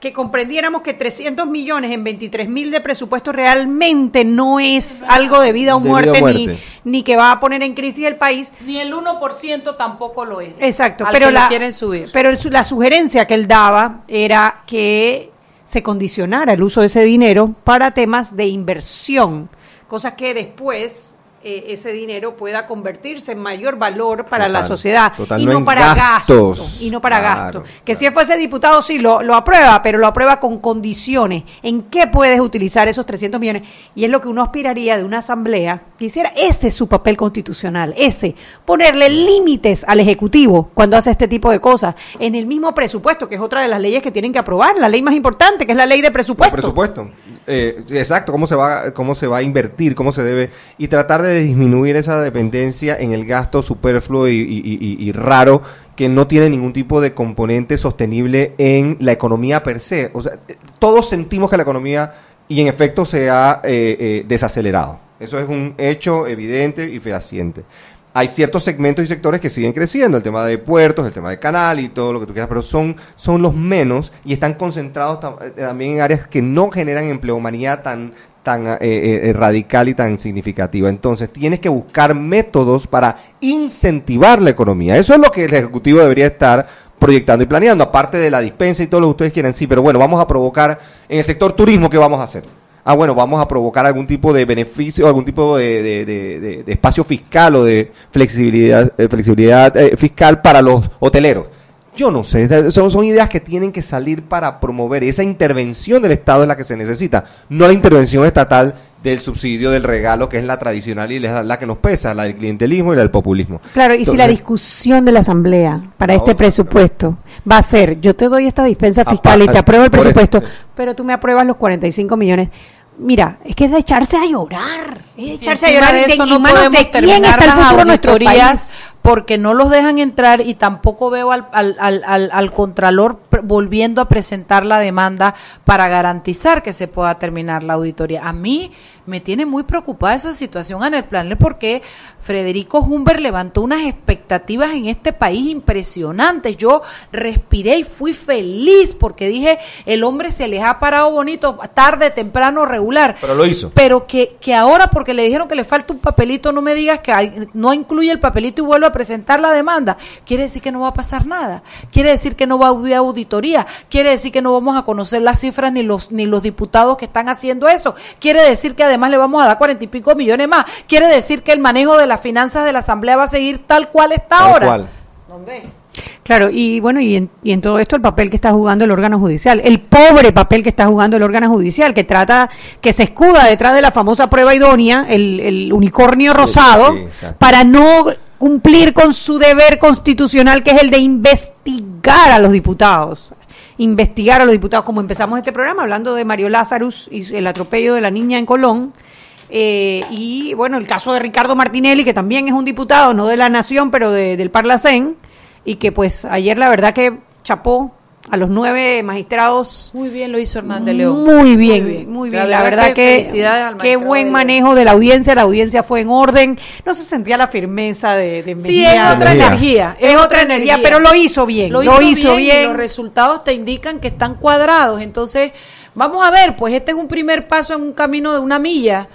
que, comprendiéramos que 300 millones en 23 mil de presupuesto realmente no es algo de vida o De vida o muerte, Ni, que va a poner en crisis el país. Ni el 1% tampoco lo es. Exacto, Al pero que la, quieren subir. pero el la sugerencia que él daba era que se condicionara el uso de ese dinero para temas de inversión, cosas que después eh, ese dinero pueda convertirse en mayor valor para la sociedad total, y no para gastos. gasto y no para Claro, gasto. Que si él fuese diputado sí lo, lo aprueba, pero lo aprueba con condiciones. ¿En qué puedes utilizar esos 300 millones? Y es lo que uno aspiraría de una asamblea que hiciera ese es su papel constitucional, ese ponerle límites al ejecutivo cuando hace este tipo de cosas en el mismo presupuesto, que es otra de las leyes que tienen que aprobar, la ley más importante, que es la ley de El presupuesto. Eh, exacto, cómo se va cómo se va a invertir, cómo se debe y tratar de disminuir esa dependencia en el gasto superfluo y raro que no tiene ningún tipo de componente sostenible en la economía per se. O sea, eh, todos sentimos que la economía y en efecto se ha eh, eh, desacelerado. Eso es un hecho evidente y fehaciente. Hay ciertos segmentos y sectores que siguen creciendo, el tema de puertos, el tema de canal y todo lo que tú quieras, pero son, son los menos y están concentrados eh, también en áreas que no generan empleomanía tan, tan eh, eh, radical y tan significativa. Entonces, tienes que buscar métodos para incentivar la economía. Eso es lo que el Ejecutivo debería estar proyectando y planeando, aparte de la dispensa y todo lo que ustedes quieran, sí, pero bueno, vamos a provocar en el sector turismo, ¿qué vamos a hacer? Ah, bueno, vamos a provocar algún tipo de beneficio, algún tipo de, de- de- espacio fiscal o de flexibilidad, eh, flexibilidad eh, fiscal para los hoteleros. Yo no sé, son, son ideas que tienen que salir para promover esa intervención del Estado es la que se necesita, no la intervención estatal del subsidio, del regalo, que es la tradicional y la, la que nos pesa, la del clientelismo y la del populismo. Claro, y si la discusión de la Asamblea para este presupuesto va a ser, yo te doy esta dispensa fiscal y te apruebo el presupuesto, pero tú me apruebas los 45 millones. Mira, es que es de echarse a llorar, es de Sí, echarse a llorar. de ¿De- eso no manos podemos de quién terminar está el las futuro de nuestro auditorías país? porque no los dejan entrar y tampoco veo al, al, al, al- al contralor volviendo a presentar la demanda para garantizar que se pueda terminar la auditoría. A mí me tiene muy preocupada esa situación en el plan porque Federico Humber levantó unas expectativas en este país impresionantes. Yo respiré y fui feliz porque dije, el hombre se les ha parado bonito, tarde, temprano, regular. Pero lo hizo. Pero que, que ahora, porque le dijeron que le falta un papelito, no me digas que hay- no incluye el papelito y vuelve a presentar la demanda. Quiere decir que no va a pasar nada. Quiere decir que no va a haber auditoría. Quiere decir que no vamos a conocer las cifras ni los, ni los diputados que están haciendo eso. Quiere decir que además le vamos a dar cuarenta y pico millones más. Quiere decir que el manejo de las finanzas de la Asamblea va a seguir tal cual está Tal ahora. cual. Claro, y bueno, y en, y en todo esto el papel que está jugando el órgano judicial, el pobre papel que está jugando el órgano judicial, que trata, que se escuda detrás de la famosa prueba idónea, el, el unicornio rosado, sí, para no cumplir con su deber constitucional, que es el de investigar a los diputados. Investigar a los diputados, como empezamos este programa, hablando de Mario Lazarus y el atropello de la niña en Colón. Eh, y bueno, el caso de Ricardo Martinelli, que también es un diputado, no de la Nación, pero de- del Parlacén, y que pues ayer la verdad que chapó a los nueve magistrados. Muy bien lo hizo Hernández León. Muy bien, muy bien. La, verdad, que, qué buen de- manejo de la audiencia. La audiencia fue en orden. No se sentía la firmeza de, de Sí, Mejía. es otra Energía. energía. Es otra energía, pero lo hizo bien. Lo Lo, hizo, hizo, bien, bien. y los resultados te indican que están cuadrados. Entonces, vamos a ver, pues este es un primer paso en un camino de una milla,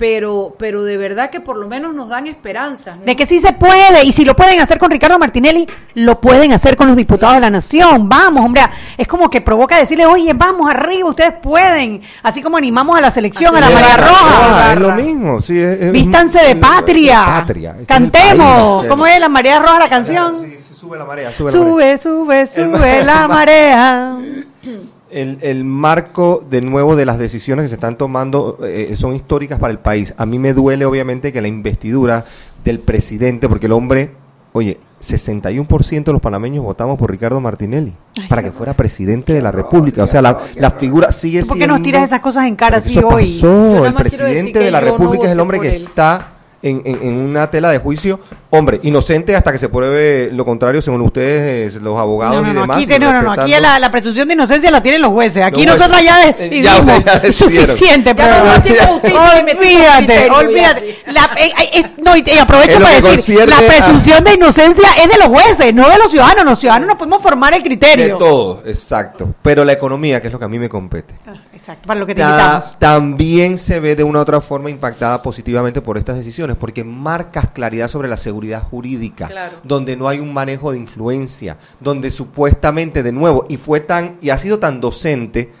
pero, pero de verdad que por lo menos nos dan esperanzas. ¿no? De que sí se puede, y si lo pueden hacer con Ricardo Martinelli, lo pueden hacer con los diputados de la Nación. Vamos, hombre, es como que provoca decirle, oye, vamos arriba, ustedes pueden. Así como animamos a la selección, a la Marea Roja. Es lo mismo, sí. es- es- Vístanse de patria. de patria. Cantemos. país. ¿Cómo es la Marea Roja la canción? Sí, sí, sube la marea, sube la marea. Sube, sube, sube la marea. El, el marco de nuevo de las decisiones que se están tomando eh, son históricas para el país. A mí me duele obviamente que la investidura del presidente, porque el hombre, oye, 61% de los panameños votamos por Ricardo Martinelli para que fuera presidente de la República. O sea, la, la figura sigue ¿Tú ¿Por qué siendo... nos tiras esas cosas en cara así eso hoy? Pasó. El presidente de la no República es el hombre que está en, en- en una tela de juicio. Hombre, inocente hasta que se pruebe lo contrario, según ustedes, los abogados No, no, y no, demás. aquí, no, no, no, aquí la, la presunción de inocencia la tienen los jueces. Aquí nosotros ya Eh, decidimos. ya- ya es decidieron. suficiente, pero olvídate, olvídate. La- eh, eh, eh, no, y, aprovecho para que decir, la a- presunción de inocencia es de los jueces, no de los ciudadanos. Los ciudadanos no podemos formar el De criterio. todo, exacto. Pero la economía, que es lo que a mí me compete. Ah, Exacto, para lo que te Ta- también se ve de una u otra forma impactada positivamente por estas decisiones, porque marcas claridad sobre la seguridad jurídica, Claro. donde no hay un manejo de influencia, donde supuestamente de nuevo, y fue tan, y ha sido tan docente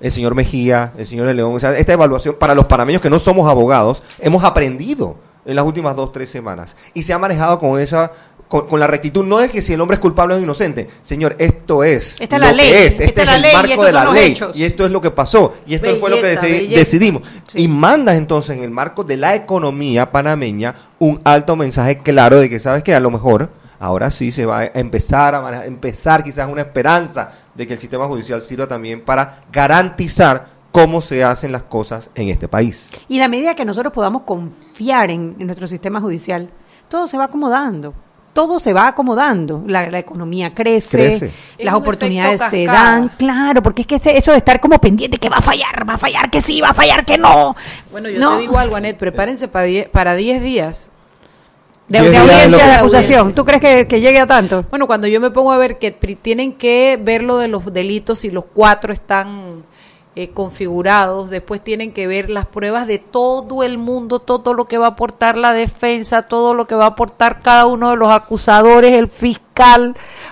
el señor Mejía, el señor León, o sea, esta evaluación para los panameños que no somos abogados, hemos aprendido en las últimas dos, tres semanas, y se ha manejado con esa con, con la rectitud, no es que si el hombre es culpable o es inocente, señor, esto es Esta es lo la ley, que es, esta este es es la el ley marco de la ley, hechos. y esto es lo que pasó, y esto fue lo que Belleza, deci- belleza. decidimos. Sí. Y mandas entonces en el marco de la economía panameña un alto mensaje claro de que sabes que a lo mejor ahora sí se va a empezar a manejar- empezar quizás una esperanza de que el sistema judicial sirva también para garantizar cómo se hacen las cosas en este país. Y la medida que nosotros podamos confiar en, en nuestro sistema judicial, todo se va acomodando. Todo se va acomodando. La, la economía crece, las un oportunidades se dan. Claro, porque es que ese- eso de estar como pendiente que va a fallar, va a fallar que sí, va a fallar que no. Bueno, yo No. te digo algo, Anet, prepárense para 10 para 10 días. De, Diez de días lo audiencia, de acusación. ¿Tú crees que, que llegue a tanto? Bueno, cuando yo me pongo a ver que tienen que ver lo de los delitos y los cuatro están eh, configurados, después tienen que ver las pruebas de todo el mundo, todo lo que va a aportar la defensa, todo lo que va a aportar cada uno de los acusadores, el fiscal,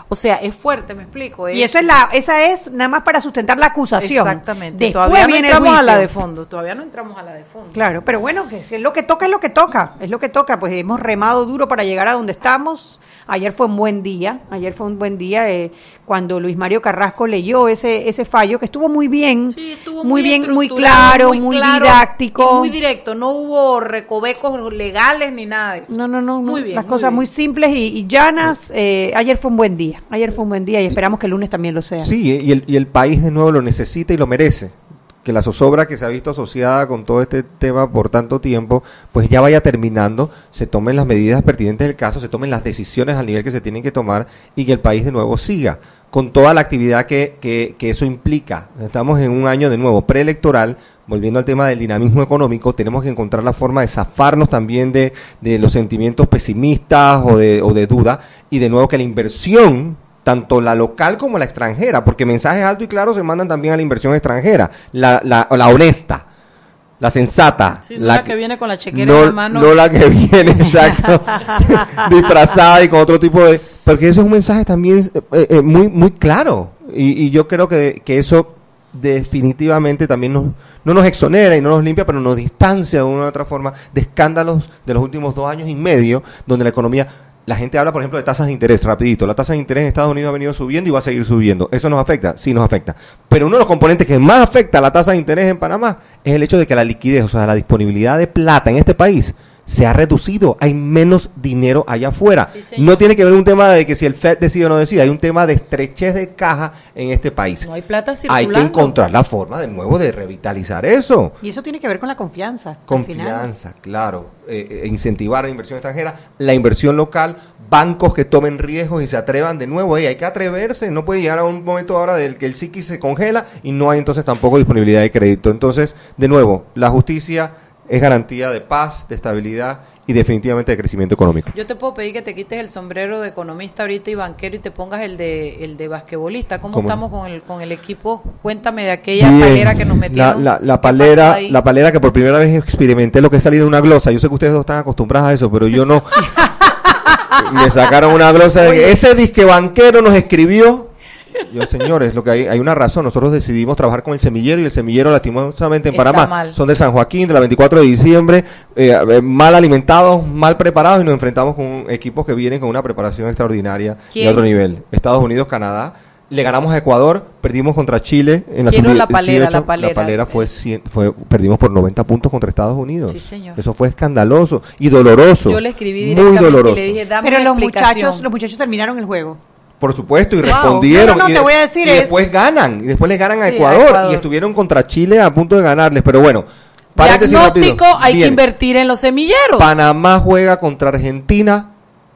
o sea, es fuerte, me explico. Y esa es la, esa es nada más para sustentar la acusación. Exactamente. Después todavía no entramos a la de fondo, todavía no entramos a la de fondo. Claro, pero bueno, que si es lo que toca, es lo que toca, es lo que toca, pues hemos remado duro para llegar a donde estamos. Ayer fue un buen día, ayer fue un buen día eh, cuando Luis Mario Carrasco leyó ese ese fallo que estuvo muy bien, Sí, estuvo muy, bien, muy claro, muy, claro didáctico. muy directo, no hubo recovecos legales ni nada de eso. No, no, no, no, Muy bien, las muy cosas bien. muy simples y, y llanas. eh, ayer fue un buen día, ayer fue un buen día y esperamos que el lunes también lo sea. Sí, y el, y el país de nuevo lo necesita y lo merece. Que la zozobra que se ha visto asociada con todo este tema por tanto tiempo, pues ya vaya terminando, se tomen las medidas pertinentes del caso, se tomen las decisiones al nivel que se tienen que tomar y que el país de nuevo siga con toda la actividad que, que, que eso implica. Estamos en un año de nuevo preelectoral, volviendo al tema del dinamismo económico, tenemos que encontrar la forma de zafarnos también de, de los sentimientos pesimistas o de, o de duda y de nuevo que la inversión tanto la local como la extranjera, porque mensajes altos y claros se mandan también a la inversión extranjera, la, la, la honesta, la sensata, Sí, no la que viene con la chequera no, en la mano. no la que viene, exacto, disfrazada y con otro tipo de... Porque eso es un mensaje también eh, eh, muy, muy claro. Y, y yo creo que, que eso definitivamente también nos, no nos exonera y no nos limpia, pero nos distancia de una u otra forma de escándalos de los últimos dos años y medio, donde la economía... La gente habla, por ejemplo, de tasas de interés, rapidito. La tasa de interés en Estados Unidos ha venido subiendo y va a seguir subiendo. ¿Eso nos afecta? Sí, nos afecta. Pero uno de los componentes que más afecta a la tasa de interés en Panamá es el hecho de que la liquidez, o sea, la disponibilidad de plata en este país se ha reducido. Hay menos dinero allá afuera. Sí, no tiene que ver un tema de que si el FED decide o no decide. Hay un tema de estrechez de caja en este país. No hay plata Hay circulando. que encontrar la forma de nuevo de revitalizar eso. Y eso tiene que ver con la confianza. al final. Confianza, claro. Eh, eh, incentivar la inversión extranjera, la inversión local, bancos que tomen riesgos y se atrevan de nuevo. Ey, hay que atreverse. No puede llegar a un momento ahora del que el psiqui se congela y no hay entonces tampoco disponibilidad de crédito. Entonces, de nuevo, la justicia es garantía de paz, de estabilidad y definitivamente de crecimiento económico. Yo te puedo pedir que te quites el sombrero de economista ahorita y banquero y te pongas el de el de basquetbolista. ¿Cómo, ¿Cómo? estamos con el con el equipo? Cuéntame de aquella Bien. palera que nos metieron. La, la, la ¿Qué palera, la palera que por primera vez experimenté lo que es salir en una glosa. Yo sé que ustedes no están acostumbrados a eso, pero yo no. Me sacaron una glosa de ese disque banquero nos escribió. Yo, señores, lo que hay, hay una razón. Nosotros decidimos trabajar con el semillero y el semillero, lastimosamente, en Está Panamá, mal. son de San Joaquín, de la 24 de diciembre, eh, eh, mal alimentados, mal preparados y nos enfrentamos con equipos que vienen con una preparación extraordinaria ¿Quién? de otro nivel. Estados Unidos, Canadá. Le ganamos a Ecuador, perdimos contra Chile en la Quiero la palera, 18. la palera. palera fue, cien- fue perdimos por 90 puntos contra Estados Unidos. Sí, señor. Eso fue escandaloso y doloroso. Yo le escribí muy directamente doloroso. y le dije, dame Pero una los muchachos, los muchachos terminaron el juego. Por supuesto, y Wow. respondieron. No, no, no, y te voy a decir y es- después ganan, y después les ganan a Sí, a Ecuador, Ecuador. y estuvieron contra Chile a punto de ganarles. Pero bueno, Diagnóstico, rápido. hay que invertir en los semilleros. Panamá juega contra Argentina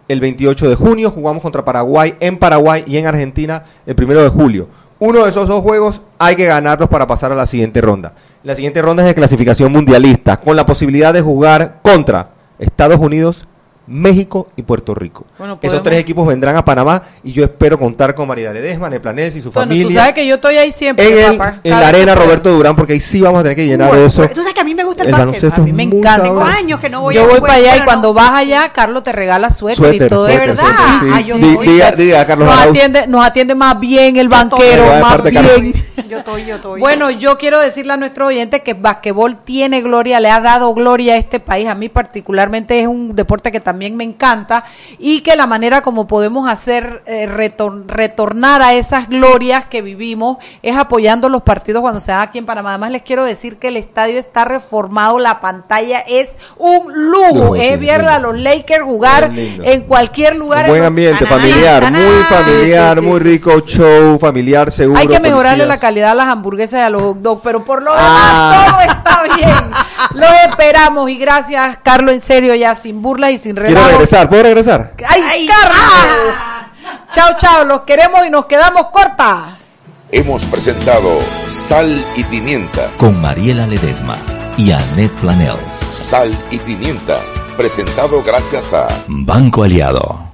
el 28 de junio, jugamos contra Paraguay en Paraguay y en Argentina el 1 de julio. Uno de esos dos juegos hay que ganarlos para pasar a la siguiente ronda. La siguiente ronda es de clasificación mundialista, con la posibilidad de jugar contra Estados Unidos, México y Puerto Rico. Bueno, Esos tres equipos vendrán a Panamá y yo espero contar con María Ledesma, Neplanés y su Bueno, familia. tú sabes que yo estoy ahí siempre, en, el- papá. en la arena. Roberto Durán, porque ahí sí vamos a tener que llenar Bueno, eso. Tú sabes que a mí me gusta el, El A mí me encanta. Tengo años que no voy Yo a voy para allá y cuando vas allá, Carlos te regala suéter, y Suéter, todo suéter, eso. ¿verdad? suéter, sí, sí. yo voy. diga, diga a Carlos nos atiende, nos atiende más bien el banquero, de más bien. Yo estoy, yo estoy. Bueno, yo quiero decirle a nuestros oyentes que el basquetbol tiene gloria, le ha dado gloria a este país. A mí particularmente es un deporte que también me encanta y que la manera como podemos hacer eh, retor- retornar a esas glorias que vivimos es apoyando los partidos cuando se dan aquí en Panamá. Además les quiero decir que el estadio está reformado, la pantalla es un lujo. Es sí, ver a los Lakers jugar en cualquier lugar. Un buen en- ambiente familiar, muy familiar, Sí, sí, muy sí, rico, sí, sí. show familiar, seguro. Hay que mejorarle la calidad a las hamburguesas y a los hot dogs, pero por lo demás Ah. todo está bien. Los esperamos y gracias, Carlos, en serio, ya sin burlas y sin Quiero relajo. regresar, ¿puedo regresar? ¡Ay, Carlos! Chao, chao, los queremos y nos quedamos cortas. Hemos presentado Sal y Pimienta. Con Mariela Ledesma y Annette Planels. Sal y Pimienta. Presentado gracias a Banco Aliado.